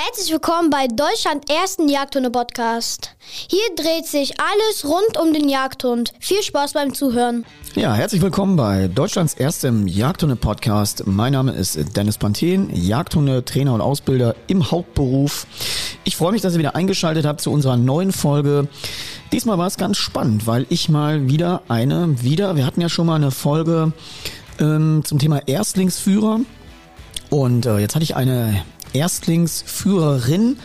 Herzlich willkommen bei Deutschland ersten Jagdhunde-Podcast. Hier dreht sich alles rund um den Jagdhund. Viel Spaß beim Zuhören. Ja, herzlich willkommen bei Deutschlands erstem Jagdhunde-Podcast. Mein Name ist Dennis Panthen, Jagdhunde, Trainer und Ausbilder im Hauptberuf. Ich freue mich, dass ihr wieder eingeschaltet habt zu unserer neuen Folge. Diesmal war es ganz spannend, weil ich mal wieder eine, wieder, wir hatten ja schon mal eine Folge ähm, zum Thema Erstlingsführer. Und äh, jetzt hatte ich eine Erstlingsführerin,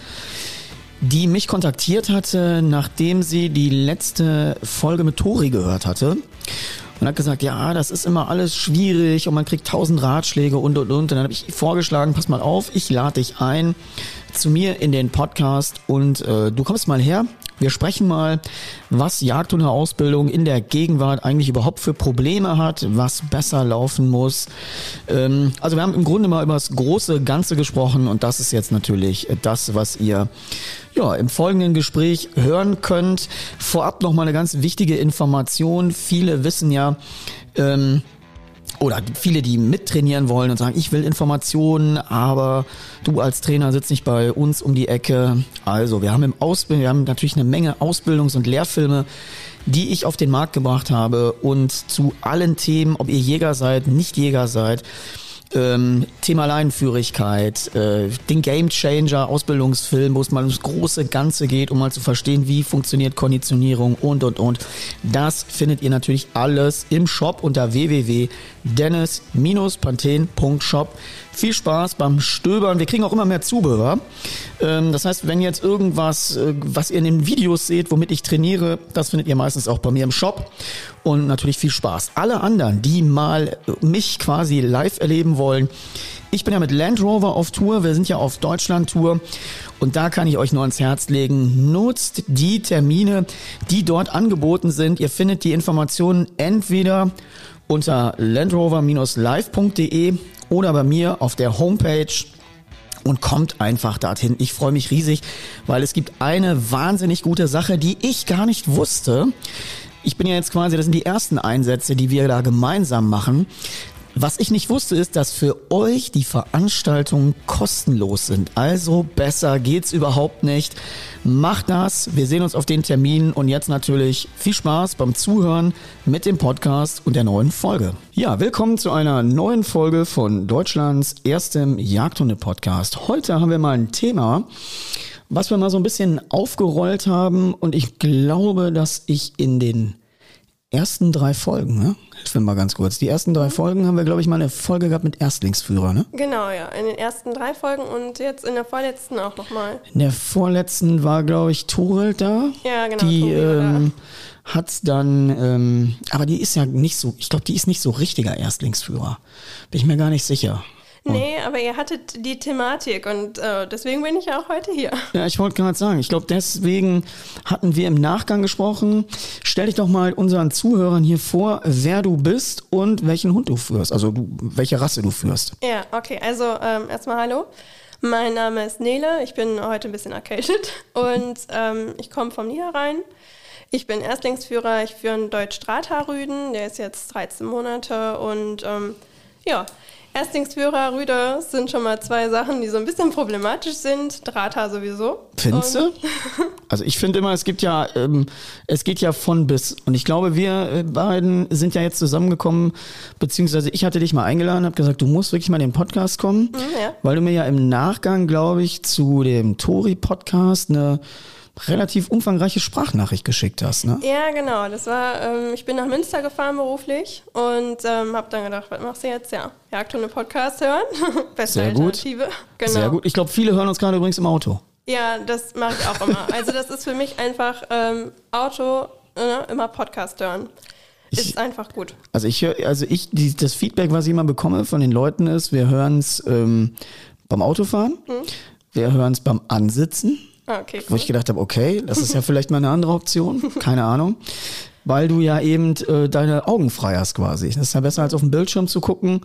die mich kontaktiert hatte, nachdem sie die letzte Folge mit Tori gehört hatte. Und hat gesagt, ja, das ist immer alles schwierig und man kriegt tausend Ratschläge und und und. Und dann habe ich vorgeschlagen, pass mal auf, ich lade dich ein zu mir in den Podcast und äh, du kommst mal her wir sprechen mal, was Jagdhundeausbildung in der Gegenwart eigentlich überhaupt für Probleme hat, was besser laufen muss. Ähm, also wir haben im Grunde mal über das große Ganze gesprochen und das ist jetzt natürlich das, was ihr ja, im folgenden Gespräch hören könnt. Vorab noch mal eine ganz wichtige Information. Viele wissen ja, ähm, oder viele, die mittrainieren wollen und sagen, ich will Informationen, aber du als Trainer sitzt nicht bei uns um die Ecke. Also, wir haben im Ausbildung, wir haben natürlich eine Menge Ausbildungs- und Lehrfilme, die ich auf den Markt gebracht habe und zu allen Themen, ob ihr Jäger seid, nicht Jäger seid, ähm, Thema Leinenführigkeit, äh, den Game Changer Ausbildungsfilm, wo es mal ums große Ganze geht, um mal zu verstehen, wie funktioniert Konditionierung und und und. Das findet ihr natürlich alles im Shop unter www.dennis-panthen.shop. Viel Spaß beim Stöbern. Wir kriegen auch immer mehr Zubehör. Ähm, das heißt, wenn jetzt irgendwas, äh, was ihr in den Videos seht, womit ich trainiere, das findet ihr meistens auch bei mir im Shop. Und natürlich viel Spaß. Alle anderen, die mal mich quasi live erleben wollen, ich bin ja mit Land Rover auf Tour. Wir sind ja auf Deutschland-Tour. Und da kann ich euch nur ans Herz legen. Nutzt die Termine, die dort angeboten sind. Ihr findet die Informationen entweder unter landrover-live.de oder bei mir auf der Homepage und kommt einfach dorthin. Ich freue mich riesig, weil es gibt eine wahnsinnig gute Sache, die ich gar nicht wusste. Ich bin ja jetzt quasi, das sind die ersten Einsätze, die wir da gemeinsam machen. Was ich nicht wusste, ist, dass für euch die Veranstaltungen kostenlos sind. Also besser geht's überhaupt nicht. Macht das. Wir sehen uns auf den Terminen und jetzt natürlich viel Spaß beim Zuhören mit dem Podcast und der neuen Folge. Ja, willkommen zu einer neuen Folge von Deutschlands erstem Jagdhunde-Podcast. Heute haben wir mal ein Thema, was wir mal so ein bisschen aufgerollt haben und ich glaube, dass ich in den ersten drei Folgen, ne? Mir mal ganz kurz. Die ersten drei Folgen haben wir, glaube ich, mal eine Folge gehabt mit Erstlingsführer, ne? Genau, ja. In den ersten drei Folgen und jetzt in der vorletzten auch nochmal. In der vorletzten war, glaube ich, Torel da. Ja, genau. Die ähm, hat dann, ähm, aber die ist ja nicht so, ich glaube, die ist nicht so richtiger Erstlingsführer. Bin ich mir gar nicht sicher. Nee, aber ihr hattet die Thematik und äh, deswegen bin ich ja auch heute hier. Ja, ich wollte gerade sagen, ich glaube, deswegen hatten wir im Nachgang gesprochen. Stell dich doch mal unseren Zuhörern hier vor, wer du bist und welchen Hund du führst, also du, welche Rasse du führst. Ja, okay, also ähm, erstmal hallo. Mein Name ist Nele, ich bin heute ein bisschen erkältet und ähm, ich komme vom Niederrhein. Ich bin Erstlingsführer, ich führe einen Deutsch-Drahthaarrüden, der ist jetzt 13 Monate und ähm, ja, Erstlingsführer, Rüde sind schon mal zwei Sachen, die so ein bisschen problematisch sind. Drahthaar sowieso. Findest du? Also ich finde immer, es gibt ja, ähm, es geht ja von bis. Und ich glaube, wir äh, beiden sind ja jetzt zusammengekommen, beziehungsweise ich hatte dich mal eingeladen, habe gesagt, du musst wirklich mal in den Podcast kommen, Mhm, ja. weil du mir ja im Nachgang, glaube ich, zu dem Tori-Podcast eine relativ umfangreiche Sprachnachricht geschickt hast, ne? Ja, genau. Das war, ähm, ich bin nach Münster gefahren beruflich und ähm, habe dann gedacht, was machst du jetzt? Ja, Jagdhunde-Podcast hören. Beste Sehr gut. Alternative. Genau. Sehr gut. Ich glaube, viele hören uns gerade übrigens im Auto. Ja, das mache ich auch immer. Also das ist für mich einfach ähm, Auto, äh, immer Podcast hören. Ich- ist einfach gut. Also ich höre, also ich, die, das Feedback, was ich immer bekomme von den Leuten ist, wir hören es ähm, beim Autofahren, wir hören es beim Ansitzen, Ah, Okay, wo cool. ich gedacht habe, okay, das ist ja vielleicht mal eine andere Option, keine Ahnung. Weil du ja eben äh, deine Augen frei hast quasi. Das ist ja besser als auf dem Bildschirm zu gucken.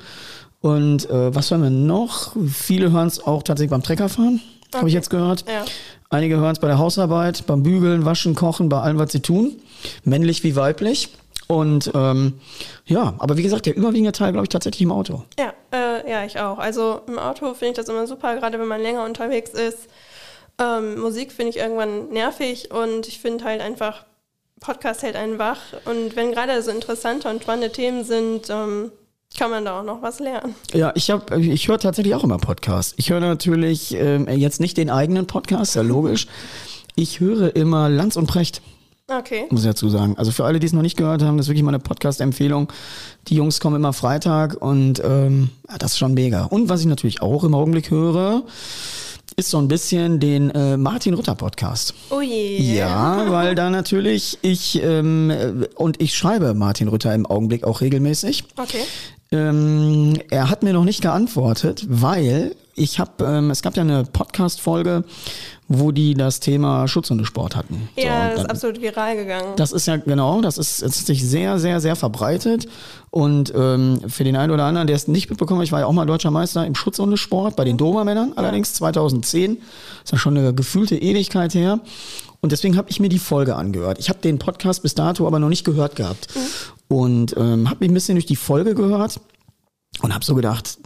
Und äh, was hören wir noch? Viele hören es auch tatsächlich beim Treckerfahren, habe ich Okay. jetzt gehört. Ja. Einige hören es bei der Hausarbeit, beim Bügeln, Waschen, Kochen, bei allem, was sie tun. Männlich wie weiblich. Und ähm, ja, aber wie gesagt, der überwiegende Teil, glaube ich, tatsächlich im Auto. Ja, äh, Ja, ich auch. Also im Auto finde ich das immer super, gerade wenn man länger unterwegs ist. Ähm, Musik finde ich irgendwann nervig und ich finde halt einfach, Podcast hält einen wach. Und wenn gerade so interessante und spannende Themen sind, ähm, kann man da auch noch was lernen. Ja, ich habe, ich höre tatsächlich auch immer Podcasts. Ich höre natürlich ähm, jetzt nicht den eigenen Podcast, ja logisch. Ich höre immer Lanz und Precht. Okay. Muss ich dazu sagen. Also für alle, die es noch nicht gehört haben, das ist wirklich meine Podcast-Empfehlung. Die Jungs kommen immer Freitag und ähm, das ist schon mega. Und was ich natürlich auch im Augenblick höre, ist so ein bisschen den äh, Martin Rutter Podcast. Oh je. Ja, weil da natürlich ich ähm, und ich schreibe Martin Rütter im Augenblick auch regelmäßig. Okay. Ähm, er hat mir noch nicht geantwortet, weil ich habe, ähm, es gab ja eine Podcast-Folge, wo die das Thema Schutzhundesport hatten. Ja, So, das ist absolut viral gegangen. das ist ja genau, das ist, es hat sich sehr, sehr, sehr verbreitet. Und ähm, für den einen oder anderen, der es nicht mitbekommen hat, ich war ja auch mal deutscher Meister im Schutzhundesport bei den Dobermännern, allerdings 2010. ist ja schon eine gefühlte Ewigkeit her. Und deswegen habe ich mir die Folge angehört. Ich habe den Podcast bis dato aber noch nicht gehört gehabt. Und ähm, habe mich ein bisschen durch die Folge gehört und habe so gedacht,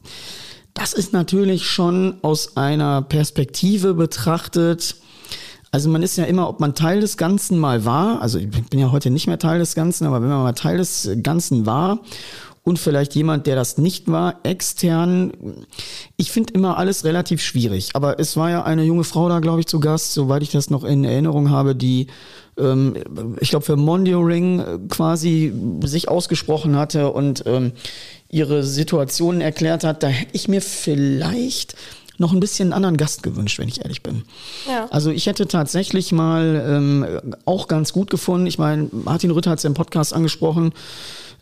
das ist natürlich schon aus einer Perspektive betrachtet. Also man ist ja immer, ob man Teil des Ganzen mal war, also ich bin ja heute nicht mehr Teil des Ganzen, aber wenn man mal Teil des Ganzen war und vielleicht jemand, der das nicht war, extern, ich finde immer alles relativ schwierig. Aber es war ja eine junge Frau da, glaube ich, zu Gast, soweit ich das noch in Erinnerung habe, die ähm, ich glaube, für Mondio Ring äh, quasi sich ausgesprochen hatte und ähm, ihre Situationen erklärt hat, da hätte ich mir vielleicht noch ein bisschen einen anderen Gast gewünscht, wenn ich ehrlich bin. Ja. Also ich hätte tatsächlich mal ähm, auch ganz gut gefunden, ich meine, Martin Rütter hat es im Podcast angesprochen,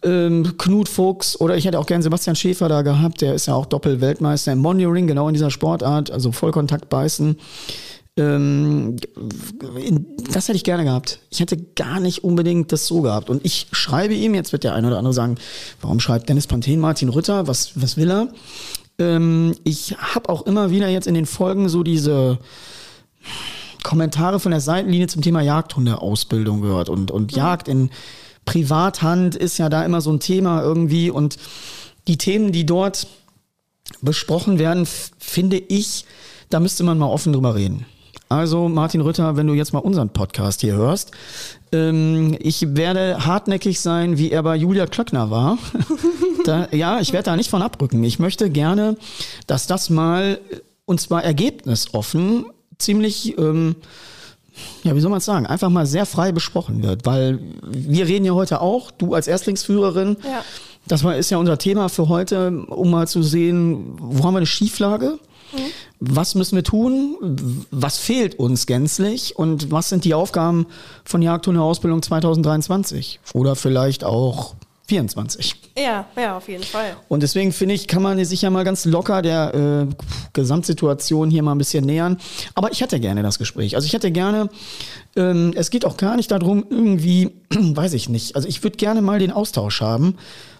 ähm, Knut Fuchs oder ich hätte auch gern Sebastian Schäfer da gehabt, der ist ja auch Doppel-Weltmeister im Mondio Ring, genau in dieser Sportart, also Vollkontakt beißen. Ähm, das hätte ich gerne gehabt. Ich hätte gar nicht unbedingt das so gehabt. Und ich schreibe ihm, jetzt wird der eine oder andere sagen, warum schreibt Dennis Panthen Martin Rütter? Was, was will er? Ähm, ich habe auch immer wieder jetzt in den Folgen so diese Kommentare von der Seitenlinie zum Thema Jagdhundeausbildung gehört. Und, und Jagd in Privathand ist ja da immer so ein Thema irgendwie. Und die Themen, die dort besprochen werden, finde ich, da müsste man mal offen drüber reden. Also Martin Rütter, wenn du jetzt mal unseren Podcast hier hörst, ähm, ich werde hartnäckig sein, wie er bei Julia Klöckner war. da, ja, ich werde da nicht von abrücken. Ich möchte gerne, dass das mal, und zwar ergebnisoffen, ziemlich, ähm, ja, wie soll man es sagen, einfach mal sehr frei besprochen wird. Weil wir reden ja heute auch, du als Erstlingsführerin, Ja. das war, ist ja unser Thema für heute, um mal zu sehen, wo haben wir eine Schieflage? Was müssen wir tun? Was fehlt uns gänzlich? Und was sind die Aufgaben von Jagdhundeausbildung 2023? Oder vielleicht auch 24? Ja, ja, auf jeden Fall. Und deswegen finde ich, kann man sich ja mal ganz locker der äh, Gesamtsituation hier mal ein bisschen nähern. Aber ich hätte gerne das Gespräch. Also ich hätte gerne, ähm, es geht auch gar nicht darum, irgendwie, weiß ich nicht. Also ich würde gerne mal den Austausch haben,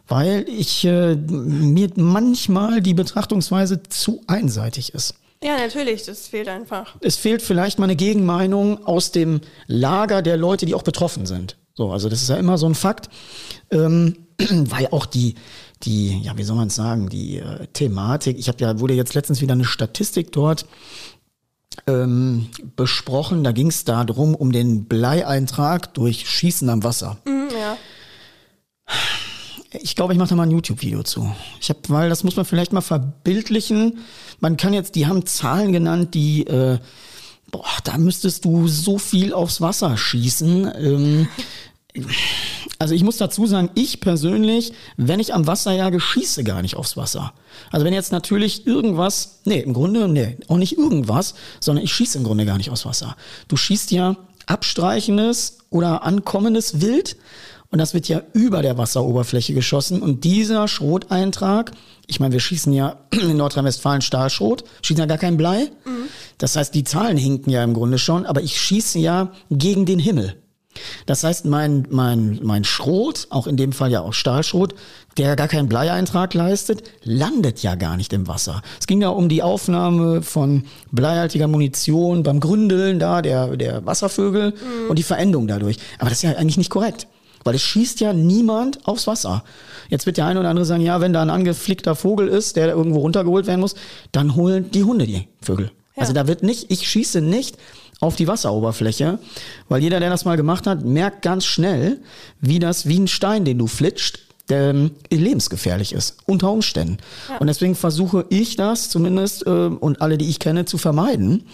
weil ich äh, mir manchmal die Betrachtungsweise zu einseitig ist. Ja, natürlich, das fehlt einfach. Es fehlt vielleicht mal eine Gegenmeinung aus dem Lager der Leute, die auch betroffen sind. So, also das ist ja immer so ein Fakt, ähm, weil auch die, die, ja, wie soll man es sagen, die äh, Thematik, ich habe ja, wurde jetzt letztens wieder eine Statistik dort ähm, besprochen, da ging es darum, um den Bleieintrag durch Schießen am Wasser. Mhm, ja. Ich glaube, ich mache da mal ein YouTube-Video zu. Ich habe, weil das muss man vielleicht mal verbildlichen. Man kann jetzt, die haben Zahlen genannt, die, äh, boah, da müsstest du so viel aufs Wasser schießen. Ähm, also ich muss dazu sagen, ich persönlich, wenn ich am Wasser jage, schieße gar nicht aufs Wasser. Also wenn jetzt natürlich irgendwas, nee, im Grunde, nee, auch nicht irgendwas, sondern ich schieße im Grunde gar nicht aufs Wasser. Du schießt ja abstreichendes oder ankommendes Wild und das wird ja über der Wasseroberfläche geschossen und dieser Schroteintrag, ich meine, wir schießen ja in Nordrhein-Westfalen Stahlschrot, schießen ja gar kein Blei. Das heißt, die Zahlen hinken ja im Grunde schon, aber ich schieße ja gegen den Himmel. Das heißt, mein, mein, mein Schrot, auch in dem Fall ja auch Stahlschrot, der gar keinen Bleieintrag leistet, landet ja gar nicht im Wasser. Es ging ja um die Aufnahme von bleihaltiger Munition beim Gründeln da, der, der Wasservögel und die Verendung dadurch. Aber das ist ja eigentlich nicht korrekt. Weil es schießt ja niemand aufs Wasser. Jetzt wird der eine oder andere sagen, ja, wenn da ein angeflickter Vogel ist, der irgendwo runtergeholt werden muss, dann holen die Hunde die Vögel. Ja. Also da wird nicht, ich schieße nicht auf die Wasseroberfläche, weil jeder, der das mal gemacht hat, merkt ganz schnell, wie das wie ein Stein, den du flitscht, ähm, lebensgefährlich ist, unter Umständen. Ja. Und deswegen versuche ich das zumindest äh, und alle, die ich kenne, zu vermeiden.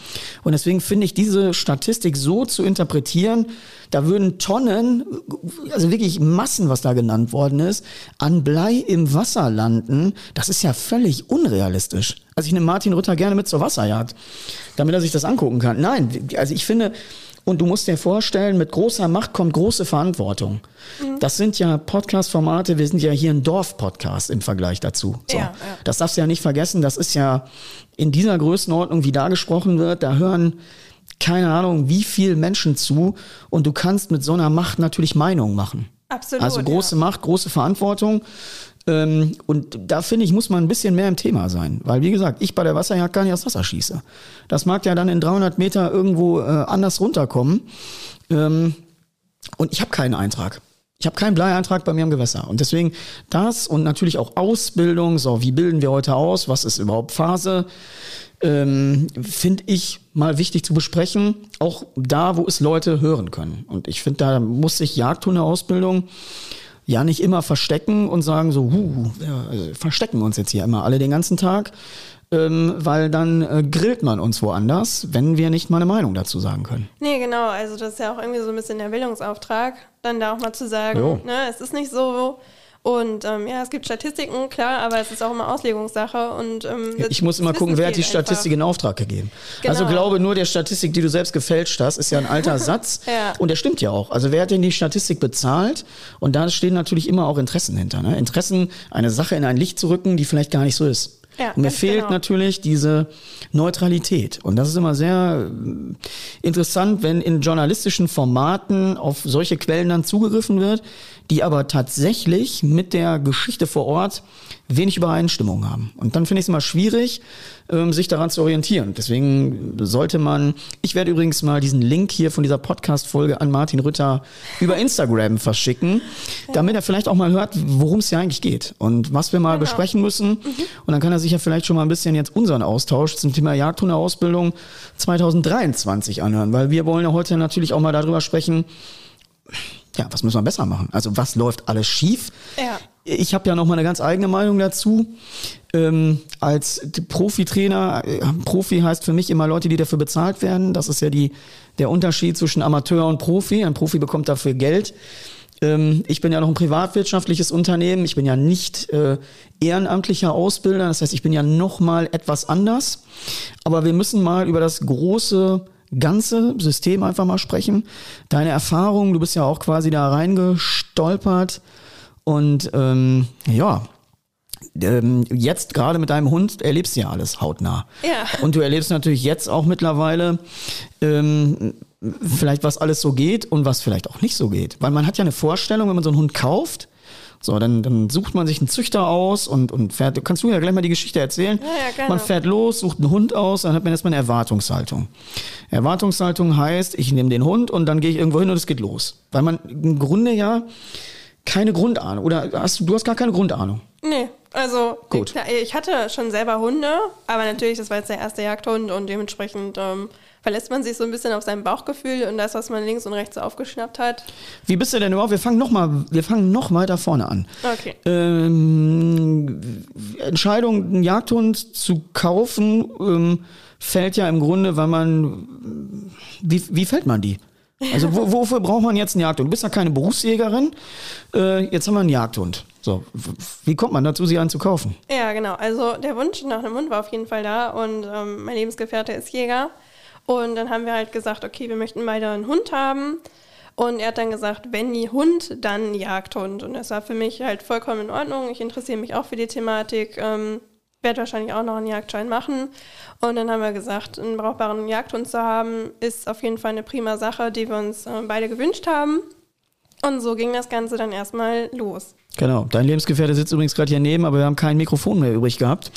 Und deswegen finde ich diese Statistik so zu interpretieren, da würden Tonnen, also wirklich Massen, was da genannt worden ist, an Blei im Wasser landen. Das ist ja völlig unrealistisch. Also ich nehme Martin Rütter gerne mit zur Wasserjagd, damit er sich das angucken kann. Nein, also ich finde, und du musst dir vorstellen, mit großer Macht kommt große Verantwortung. Mhm. Das sind ja Podcast-Formate, wir sind ja hier ein Dorf-Podcast im Vergleich dazu. So. Ja, ja. Das darfst du ja nicht vergessen, das ist ja in dieser Größenordnung, wie da gesprochen wird, da hören keine Ahnung, wie viel Menschen zu und du kannst mit so einer Macht natürlich Meinung machen. Absolut. Also große ja. Macht, große Verantwortung. Ähm, und da finde ich, muss man ein bisschen mehr im Thema sein. Weil, wie gesagt, ich bei der Wasserjagd gar nicht aus Wasser schieße. Das mag ja dann in 300 Meter irgendwo äh, anders runterkommen. Ähm, und ich habe keinen Eintrag. Ich habe keinen Bleieintrag bei mir im Gewässer. Und deswegen das und natürlich auch Ausbildung, so wie bilden wir heute aus, was ist überhaupt Phase, ähm, finde ich mal wichtig zu besprechen, auch da, wo es Leute hören können. Und ich finde, da muss sich Jagdhunde-Ausbildung ja nicht immer verstecken und sagen so, huh, wir verstecken uns jetzt hier immer alle den ganzen Tag, ähm, weil dann äh, grillt man uns woanders, wenn wir nicht mal eine Meinung dazu sagen können. Nee, genau, also das ist ja auch irgendwie so ein bisschen der Bildungsauftrag, dann da auch mal zu sagen, ne, es ist nicht so, und ähm, ja, es gibt Statistiken, klar, aber es ist auch immer Auslegungssache. Und, ähm, ich muss immer gucken, wer hat die Statistik in Auftrag gegeben. Genau. Also glaube nur der Statistik, die du selbst gefälscht hast, ist ja ein alter Satz. ja. Und der stimmt ja auch. Also wer hat denn die Statistik bezahlt? Und da stehen natürlich immer auch Interessen hinter. Ne? Interessen, eine Sache in ein Licht zu rücken, die vielleicht gar nicht so ist. Ja, und mir fehlt genau. natürlich diese Neutralität. Und das ist immer sehr äh, interessant, wenn in journalistischen Formaten auf solche Quellen dann zugegriffen wird, die aber tatsächlich mit der Geschichte vor Ort wenig Übereinstimmung haben. Und dann finde ich es immer schwierig, ähm, sich daran zu orientieren. Deswegen sollte man, ich werde übrigens mal diesen Link hier von dieser Podcast-Folge an Martin Rütter über Instagram verschicken, damit er vielleicht auch mal hört, worum es hier eigentlich geht und was wir mal genau. besprechen müssen. Mhm. Und dann kann er sich ja vielleicht schon mal ein bisschen jetzt unseren Austausch zum Thema Jagdhundeausbildung 2023 anhören, weil wir wollen ja heute natürlich auch mal darüber sprechen, ja, was müssen wir besser machen? Also was läuft alles schief? Ja. Ich habe ja noch mal eine ganz eigene Meinung dazu. Ähm, als Profitrainer, äh, Profi heißt für mich immer Leute, die dafür bezahlt werden. Das ist ja die, der Unterschied zwischen Amateur und Profi. Ein Profi bekommt dafür Geld. Ähm, ich bin ja noch ein privatwirtschaftliches Unternehmen. Ich bin ja nicht äh, ehrenamtlicher Ausbilder. Das heißt, ich bin ja noch mal etwas anders. Aber wir müssen mal über das große ganze System einfach mal sprechen. Deine Erfahrung, du bist ja auch quasi da reingestolpert und ähm, ja, ähm, jetzt gerade mit deinem Hund erlebst du ja alles hautnah. Ja. Und du erlebst natürlich jetzt auch mittlerweile ähm, vielleicht, was alles so geht und was vielleicht auch nicht so geht. Weil man hat ja eine Vorstellung, wenn man so einen Hund kauft, so, dann, dann sucht man sich einen Züchter aus und, und fährt. Kannst du ja gleich mal die Geschichte erzählen? Ja, ja. Man fährt los, sucht einen Hund aus, dann hat man erstmal eine Erwartungshaltung. Erwartungshaltung heißt, ich nehme den Hund und dann gehe ich irgendwo hin und es geht los. Weil man im Grunde ja keine Grundahnung. Oder hast du, du hast gar keine Grundahnung? Nee, also Gut. Ich, ich hatte schon selber Hunde, aber natürlich, das war jetzt der erste Jagdhund und dementsprechend ähm, verlässt man sich so ein bisschen auf sein Bauchgefühl und das, was man links und rechts aufgeschnappt hat. Wie bist du denn überhaupt? Wir fangen noch mal, wir fangen noch weiter vorne an. Okay. Ähm, Entscheidung, einen Jagdhund zu kaufen, ähm, fällt ja im Grunde, weil man, wie, wie fällt man die? Also wo, wofür braucht man jetzt einen Jagdhund? Du bist ja keine Berufsjägerin, äh, jetzt haben wir einen Jagdhund. So, wie kommt man dazu, sie einen zu kaufen? Ja, genau. Also der Wunsch nach einem Hund war auf jeden Fall da und ähm, mein Lebensgefährte ist Jäger. Und dann haben wir halt gesagt, okay, wir möchten beide einen Hund haben. Und er hat dann gesagt, wenn nie Hund, dann Jagdhund. Und das war für mich halt vollkommen in Ordnung. Ich interessiere mich auch für die Thematik, ähm, werde wahrscheinlich auch noch einen Jagdschein machen. Und dann haben wir gesagt, einen brauchbaren Jagdhund zu haben, ist auf jeden Fall eine prima Sache, die wir uns äh, beide gewünscht haben. Und so ging das Ganze dann erstmal los. Genau. Dein Lebensgefährte sitzt übrigens gerade hier neben, aber wir haben kein Mikrofon mehr übrig gehabt.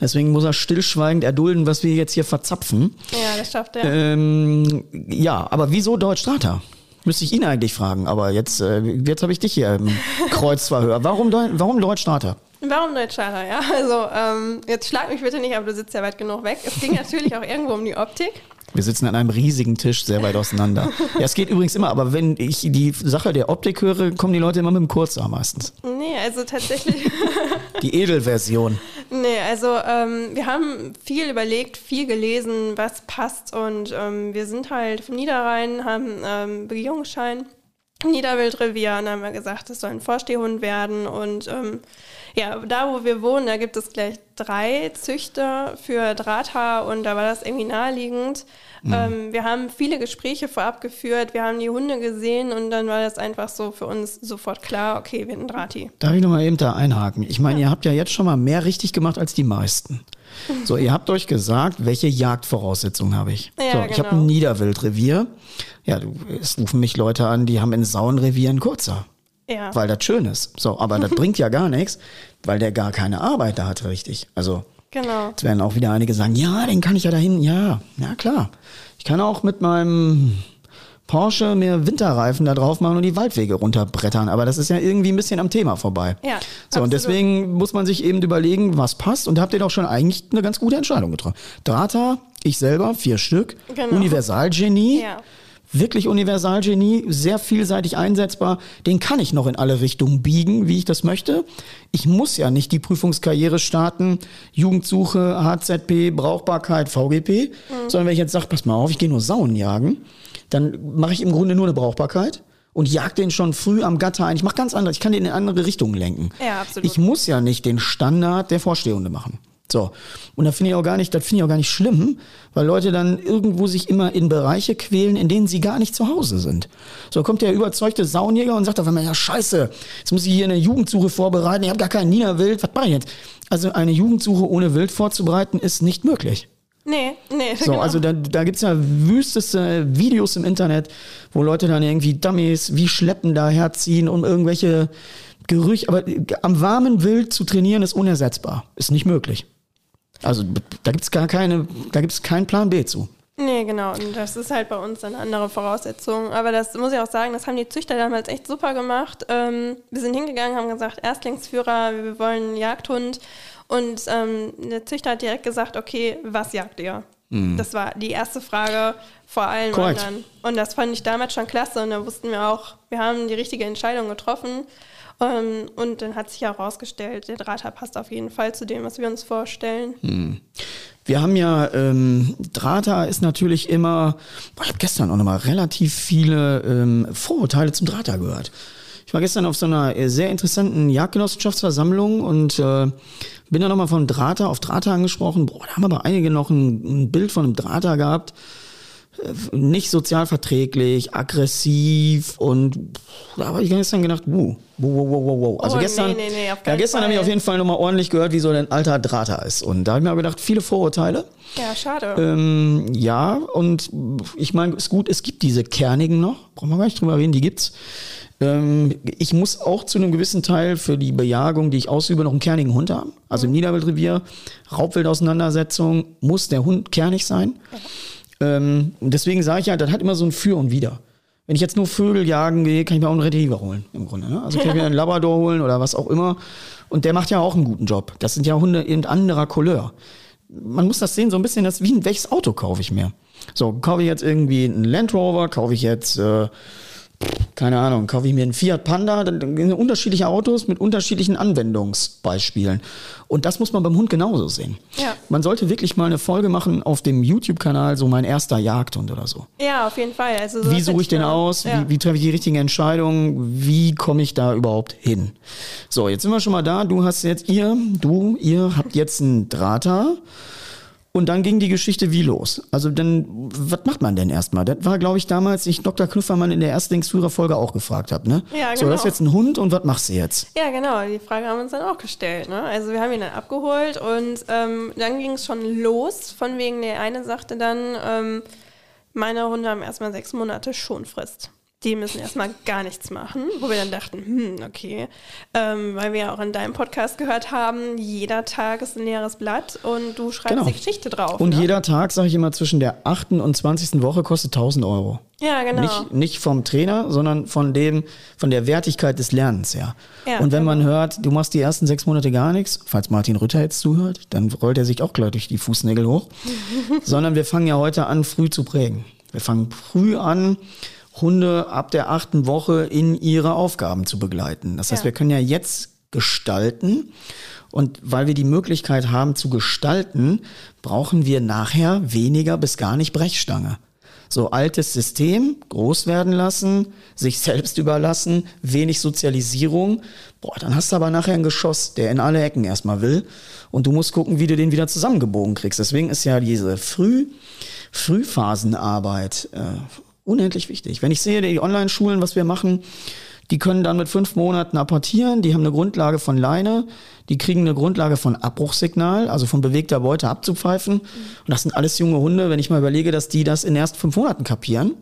Deswegen muss er stillschweigend erdulden, was wir jetzt hier verzapfen. Ja, das schafft er. Ähm, ja, aber wieso Deutsch Strata? Müsste ich ihn eigentlich fragen, aber jetzt, äh, jetzt habe ich dich hier im Kreuzverhör. Warum, warum Deutschstarter? Warum Deutschstarter? Ja, also ähm, jetzt schlag mich bitte nicht, aber du sitzt ja weit genug weg. Es ging natürlich auch irgendwo um die Optik. Wir sitzen an einem riesigen Tisch sehr weit auseinander. Ja, es geht übrigens immer, aber wenn ich die Sache der Optik höre, kommen die Leute immer mit dem Kurzarm meistens. Nee, also tatsächlich. Die Edelversion. Nee, also ähm, wir haben viel überlegt, viel gelesen, was passt und ähm, wir sind halt vom Niederrhein, haben ähm, Begehungsschein, Niederwildrevier und dann haben wir gesagt, das soll ein Vorstehhund werden und ähm, ja, da wo wir wohnen, da gibt es gleich drei Züchter für Drahthaar und da war das irgendwie naheliegend. Ähm, wir haben viele Gespräche vorab geführt, wir haben die Hunde gesehen und dann war das einfach so für uns sofort klar, okay, wir sind Drahti. Darf ich nochmal eben da einhaken? Ich meine, ihr habt ja jetzt schon mal mehr richtig gemacht als die meisten. So, ihr habt euch gesagt, welche Jagdvoraussetzungen habe ich? Ja, so, ich habe genau. ein Niederwildrevier. Ja, du, es rufen mich Leute an, die haben in Sauenrevier einen Kurzer. Ja. Weil das schön ist. So, aber das bringt ja gar nichts, weil der gar keine Arbeit da hat, richtig. Also, Genau. Jetzt werden auch wieder einige sagen, ja, den kann ich ja dahin. Ja, ja klar. Ich kann auch mit meinem Porsche mir Winterreifen da drauf machen und die Waldwege runterbrettern. Aber das ist ja irgendwie ein bisschen am Thema vorbei. Ja, So, und absolut. deswegen muss man sich eben überlegen, was passt. Und da habt ihr doch schon eigentlich eine ganz gute Entscheidung getroffen. Drata, ich selber, vier Stück. Genau. Universalgenie. Ja. Wirklich Universalgenie, sehr vielseitig einsetzbar. Den kann ich noch in alle Richtungen biegen, wie ich das möchte. Ich muss ja nicht die Prüfungskarriere starten, Jugendsuche, HZP, Brauchbarkeit, VGP, sondern wenn ich jetzt sage, pass mal auf, ich gehe nur Sauen jagen, dann mache ich im Grunde nur eine Brauchbarkeit und jag den schon früh am Gatter ein. Ich mache ganz anders, ich kann den in andere Richtungen lenken. Ja, absolut. Ich muss ja nicht den Standard der Vorstehende machen. So. Und da finde ich auch gar nicht, das finde ich auch gar nicht schlimm, weil Leute dann irgendwo sich immer in Bereiche quälen, in denen sie gar nicht zu Hause sind. So kommt der überzeugte Saunjäger und sagt auf einmal, ja scheiße, jetzt muss ich hier eine Jugendsuche vorbereiten, ich habe gar keinen Niederwild, was mache ich jetzt? Also eine Jugendsuche ohne Wild vorzubereiten ist nicht möglich. Nee, nee. So, genau. also da, da gibt's ja wüsteste Videos im Internet, wo Leute dann irgendwie Dummies wie Schleppen da herziehen, um irgendwelche Gerüche. Aber am warmen Wild zu trainieren ist unersetzbar. Ist nicht möglich. Also da gibt's gar keine, da gibt's keinen Plan B zu. Nee, genau. Und das ist halt bei uns eine andere Voraussetzung. Aber das muss ich auch sagen, das haben die Züchter damals echt super gemacht. Ähm, wir sind hingegangen, haben gesagt, Erstlingsführer, wir wollen einen Jagdhund. Und ähm, der Züchter hat direkt gesagt, okay, was jagt ihr? Das war die erste Frage vor allen Korrekt. anderen. Und das fand ich damals schon klasse. Und da wussten wir auch, wir haben die richtige Entscheidung getroffen. Ähm, und dann hat sich herausgestellt, der Drahter passt auf jeden Fall zu dem, was wir uns vorstellen. Wir haben ja, ähm, Drahter ist natürlich immer, boah, ich habe gestern auch nochmal relativ viele ähm, Vorurteile zum Drahter gehört. Ich war gestern auf so einer äh, sehr interessanten Jagdgenossenschaftsversammlung und äh, bin da nochmal von Drahter auf Drahter angesprochen. Boah, da haben aber einige noch ein, ein Bild von einem Drahter gehabt. Äh, Nicht sozial verträglich, aggressiv und da habe ich gestern gedacht, wow, wow, wow, wow, wow. Also Oh, gestern, nee, nee, nee, ja, gestern habe ich auf jeden Fall nochmal ordentlich gehört, wie so ein alter Drahter ist. Und da habe ich mir aber gedacht, viele Vorurteile. Ja, schade. Ähm, ja, und ich meine, ist gut, es gibt diese kernigen noch, brauchen wir gar nicht drüber reden, die gibt's. Ähm, ich muss auch zu einem gewissen Teil für die Bejagung, die ich ausübe, noch einen kernigen Hund haben. Also im Niederwildrevier, Raubwildauseinandersetzung, muss der Hund kernig sein. Ähm, deswegen sage ich ja, das hat immer so ein Für und Wider. Wenn ich jetzt nur Vögel jagen gehe, kann ich mir auch einen Retriever holen, im Grunde. Ne? Also kann ich mir einen Labrador holen oder was auch immer. Und der macht ja auch einen guten Job. Das sind ja Hunde in anderer Couleur man muss das sehen, so ein bisschen, das wie ein welches Auto kaufe ich mir. So, kaufe ich jetzt irgendwie einen Land Rover, kaufe ich jetzt, äh, keine Ahnung, kaufe ich mir einen Fiat Panda, dann dann unterschiedliche Autos mit unterschiedlichen Anwendungsbeispielen. Und das muss man beim Hund genauso sehen. Ja. Man sollte wirklich mal eine Folge machen auf dem YouTube-Kanal, so mein erster Jagdhund oder so. Ja, auf jeden Fall. Also so Wie suche ich den mal- aus? Ja. Wie, wie treffe ich die richtigen Entscheidungen? Wie komme ich da überhaupt hin? So, jetzt sind wir schon mal da. Du hast jetzt, ihr, du, ihr habt jetzt einen Drahter. Und dann ging die Geschichte wie los. Also dann, was macht man denn erstmal? Das war, glaube ich, damals, ich Dr. Knuffermann in der Erstlingsführerfolge auch gefragt habe, ne? Ja, So, das ist genau. jetzt ein Hund und was machst du jetzt? Ja, genau. Die Frage haben wir uns dann auch gestellt. Ne? Also wir haben ihn dann abgeholt und ähm, dann ging es schon los. Von wegen, der eine sagte dann, ähm, meine Hunde haben erstmal sechs Monate Schonfrist. Die müssen erstmal gar nichts machen, wo wir dann dachten, hm, okay, ähm, weil wir ja auch in deinem Podcast gehört haben, jeder Tag ist ein leeres Blatt und du schreibst Genau. die Geschichte drauf. Und ne? jeder Tag, sage ich immer, zwischen der 8. und 20. Woche kostet 1000 Euro. Ja, genau. Nicht, nicht vom Trainer, sondern von dem, von der Wertigkeit des Lernens her. Ja, und wenn man genau. hört, du machst die ersten sechs Monate gar nichts, falls Martin Rütter jetzt zuhört, dann rollt er sich auch gleich durch die Fußnägel hoch. sondern wir fangen ja heute an, früh zu prägen. Wir fangen früh an, Hunde ab der achten Woche in ihre Aufgaben zu begleiten. Das heißt, Ja. wir können ja jetzt gestalten. Und weil wir die Möglichkeit haben zu gestalten, brauchen wir nachher weniger bis gar nicht Brechstange. So altes System, groß werden lassen, sich selbst überlassen, wenig Sozialisierung. Boah, dann hast du aber nachher ein Geschoss, der in alle Ecken erstmal will. Und du musst gucken, wie du den wieder zusammengebogen kriegst. Deswegen ist ja diese Früh, Frühphasenarbeit äh, unendlich wichtig. Wenn ich sehe, die Online-Schulen, was wir machen, die können dann mit fünf Monaten apportieren, die haben eine Grundlage von Leine, die kriegen eine Grundlage von Abbruchssignal, also von bewegter Beute abzupfeifen. Und das sind alles junge Hunde, wenn ich mal überlege, dass die das in erst fünf Monaten kapieren.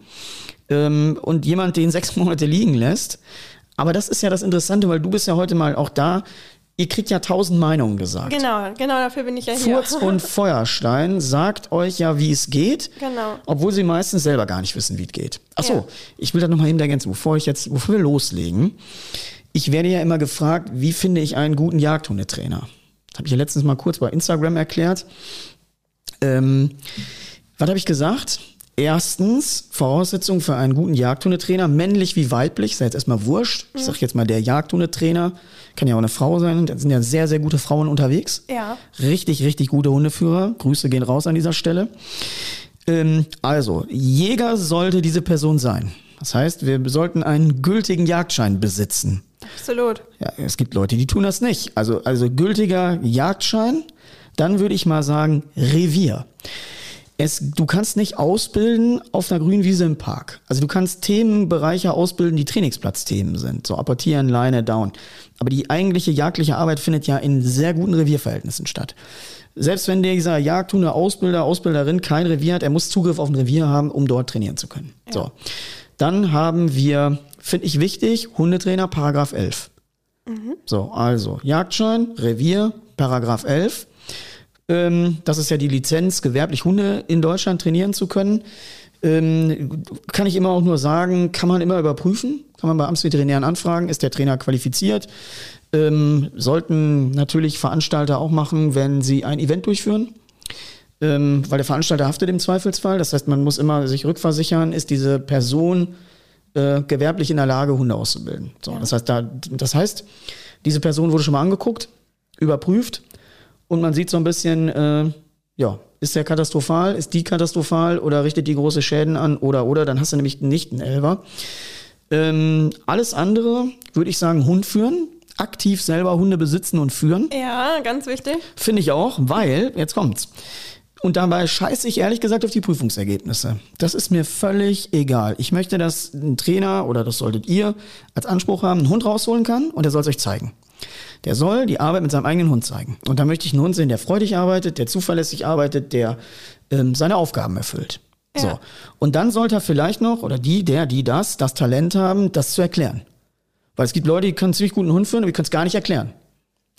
Ähm, und jemand den sechs Monate liegen lässt. Aber das ist ja das Interessante, weil du bist ja heute mal auch da. Ihr kriegt ja tausend Meinungen gesagt. Genau, genau dafür bin ich ja Furz hier. und Feuerstein sagt euch ja, wie es geht. Genau. Obwohl sie meistens selber gar nicht wissen, wie es geht. Ach so, Ja. ich will da nochmal eben ergänzen, bevor ich jetzt, bevor wir loslegen. Ich werde ja immer gefragt, wie finde ich einen guten Jagdhundetrainer? Das habe ich ja letztens mal kurz bei Instagram erklärt. Ähm, was habe ich gesagt? Erstens, Voraussetzung für einen guten Jagdhundetrainer, männlich wie weiblich, sei jetzt erstmal wurscht. Ich sage jetzt mal der Jagdhundetrainer, kann ja auch eine Frau sein, da sind ja sehr, sehr gute Frauen unterwegs. Ja. Richtig, richtig gute Hundeführer. Grüße gehen raus an dieser Stelle. Ähm, also, Jäger sollte diese Person sein. Das heißt, wir sollten einen gültigen Jagdschein besitzen. Absolut. Ja, es gibt Leute, die tun das nicht. Also, also gültiger Jagdschein, dann würde ich mal sagen Revier. Es, du kannst nicht ausbilden auf einer grünen Wiese im Park. Also du kannst Themenbereiche ausbilden, die Trainingsplatzthemen sind. So apportieren, Leine, Down. Aber die eigentliche jagdliche Arbeit findet ja in sehr guten Revierverhältnissen statt. Selbst wenn dieser Jagdhunde Ausbilder, Ausbilderin kein Revier hat, er muss Zugriff auf ein Revier haben, um dort trainieren zu können. So. Dann haben wir, finde ich wichtig, Hundetrainer, Paragraph 11. So, also Jagdschein, Revier, Paragraph 11. Ähm, das ist ja die Lizenz, gewerblich Hunde in Deutschland trainieren zu können. Ähm, kann ich immer auch nur sagen, kann man immer überprüfen, kann man bei Amtsveterinären anfragen, ist der Trainer qualifiziert. Ähm, sollten natürlich Veranstalter auch machen, wenn sie ein Event durchführen. Ähm, weil der Veranstalter haftet im Zweifelsfall. Das heißt, man muss immer sich rückversichern, ist diese Person äh, gewerblich in der Lage, Hunde auszubilden. So, das, heißt, da, das heißt, diese Person wurde schon mal angeguckt, überprüft und man sieht so ein bisschen, äh, ja, ist der katastrophal, ist die katastrophal oder richtet die große Schäden an oder oder, dann hast du nämlich nicht einen Elver. Ähm, alles andere würde ich sagen, Hund führen, aktiv selber Hunde besitzen und führen. Ja, ganz wichtig. Finde ich auch, weil, jetzt kommt's. Und dabei scheiße ich ehrlich gesagt auf die Prüfungsergebnisse. Das ist mir völlig egal. Ich möchte, dass ein Trainer, oder das solltet ihr, als Anspruch haben, einen Hund rausholen kann und der soll es euch zeigen. Der soll die Arbeit mit seinem eigenen Hund zeigen. Und da möchte ich einen Hund sehen, der freudig arbeitet, der zuverlässig arbeitet, der ähm, seine Aufgaben erfüllt. So. Ja. Und dann sollte er vielleicht noch, oder die, der, die das, das Talent haben, das zu erklären. Weil es gibt Leute, die können ziemlich guten Hund führen, aber die können es gar nicht erklären.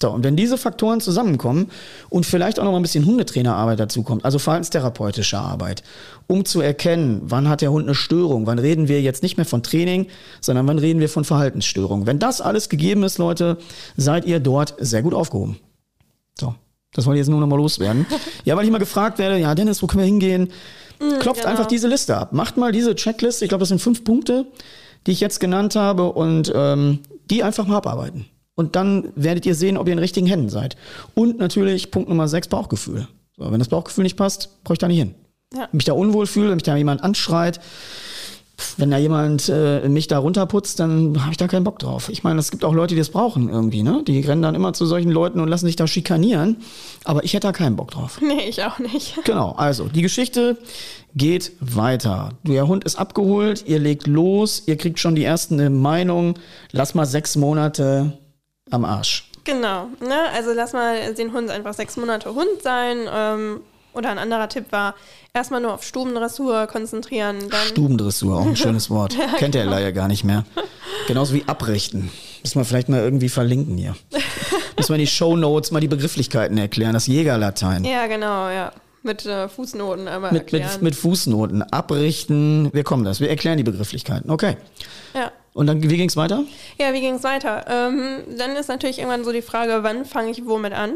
So, und wenn diese Faktoren zusammenkommen und vielleicht auch noch mal ein bisschen Hundetrainerarbeit dazu kommt, also verhaltenstherapeutische Arbeit, um zu erkennen, wann hat der Hund eine Störung, wann reden wir jetzt nicht mehr von Training, sondern wann reden wir von Verhaltensstörung. Wenn das alles gegeben ist, Leute, seid ihr dort sehr gut aufgehoben. So, das wollte ich jetzt nur noch mal loswerden. ja, weil ich mal gefragt werde, ja Dennis, wo können wir hingehen? Klopft genau. einfach diese Liste ab. Macht mal diese Checkliste, ich glaube, das sind fünf Punkte, die ich jetzt genannt habe und ähm, die einfach mal abarbeiten. Und dann werdet ihr sehen, ob ihr in richtigen Händen seid. Und natürlich Punkt Nummer sechs, Bauchgefühl. So, wenn das Bauchgefühl nicht passt, brauche ich da nicht hin. Ja. Wenn ich mich da unwohl fühle, wenn mich da jemand anschreit, wenn da jemand äh, mich da runterputzt, dann habe ich da keinen Bock drauf. Ich meine, es gibt auch Leute, die das brauchen irgendwie, ne? Die rennen dann immer zu solchen Leuten und lassen sich da schikanieren. Aber ich hätte da keinen Bock drauf. Nee, ich auch nicht. Genau, also die Geschichte geht weiter. Der Hund ist abgeholt, ihr legt los, ihr kriegt schon die ersten Meinungen. Lass mal sechs Monate am Arsch. Genau. Ne? Also lass mal den Hund einfach sechs Monate Hund sein. Ähm, oder ein anderer Tipp war, erstmal nur auf Stubendressur konzentrieren. Stubendressur, auch ein schönes Wort. Kennt der genau. leider gar nicht mehr. Genauso wie abrichten. Müssen wir vielleicht mal irgendwie verlinken hier. Müssen wir in die Shownotes mal die Begrifflichkeiten erklären, das Jägerlatein. ja, genau, ja. Mit äh, Fußnoten einmal Mit, erklären. mit, mit Fußnoten, abrichten, wir kommen das, wir erklären die Begrifflichkeiten. Okay. ja. Und dann, wie ging's weiter? ja, wie ging es weiter? Ähm, dann ist natürlich irgendwann so die Frage, wann fange ich womit an?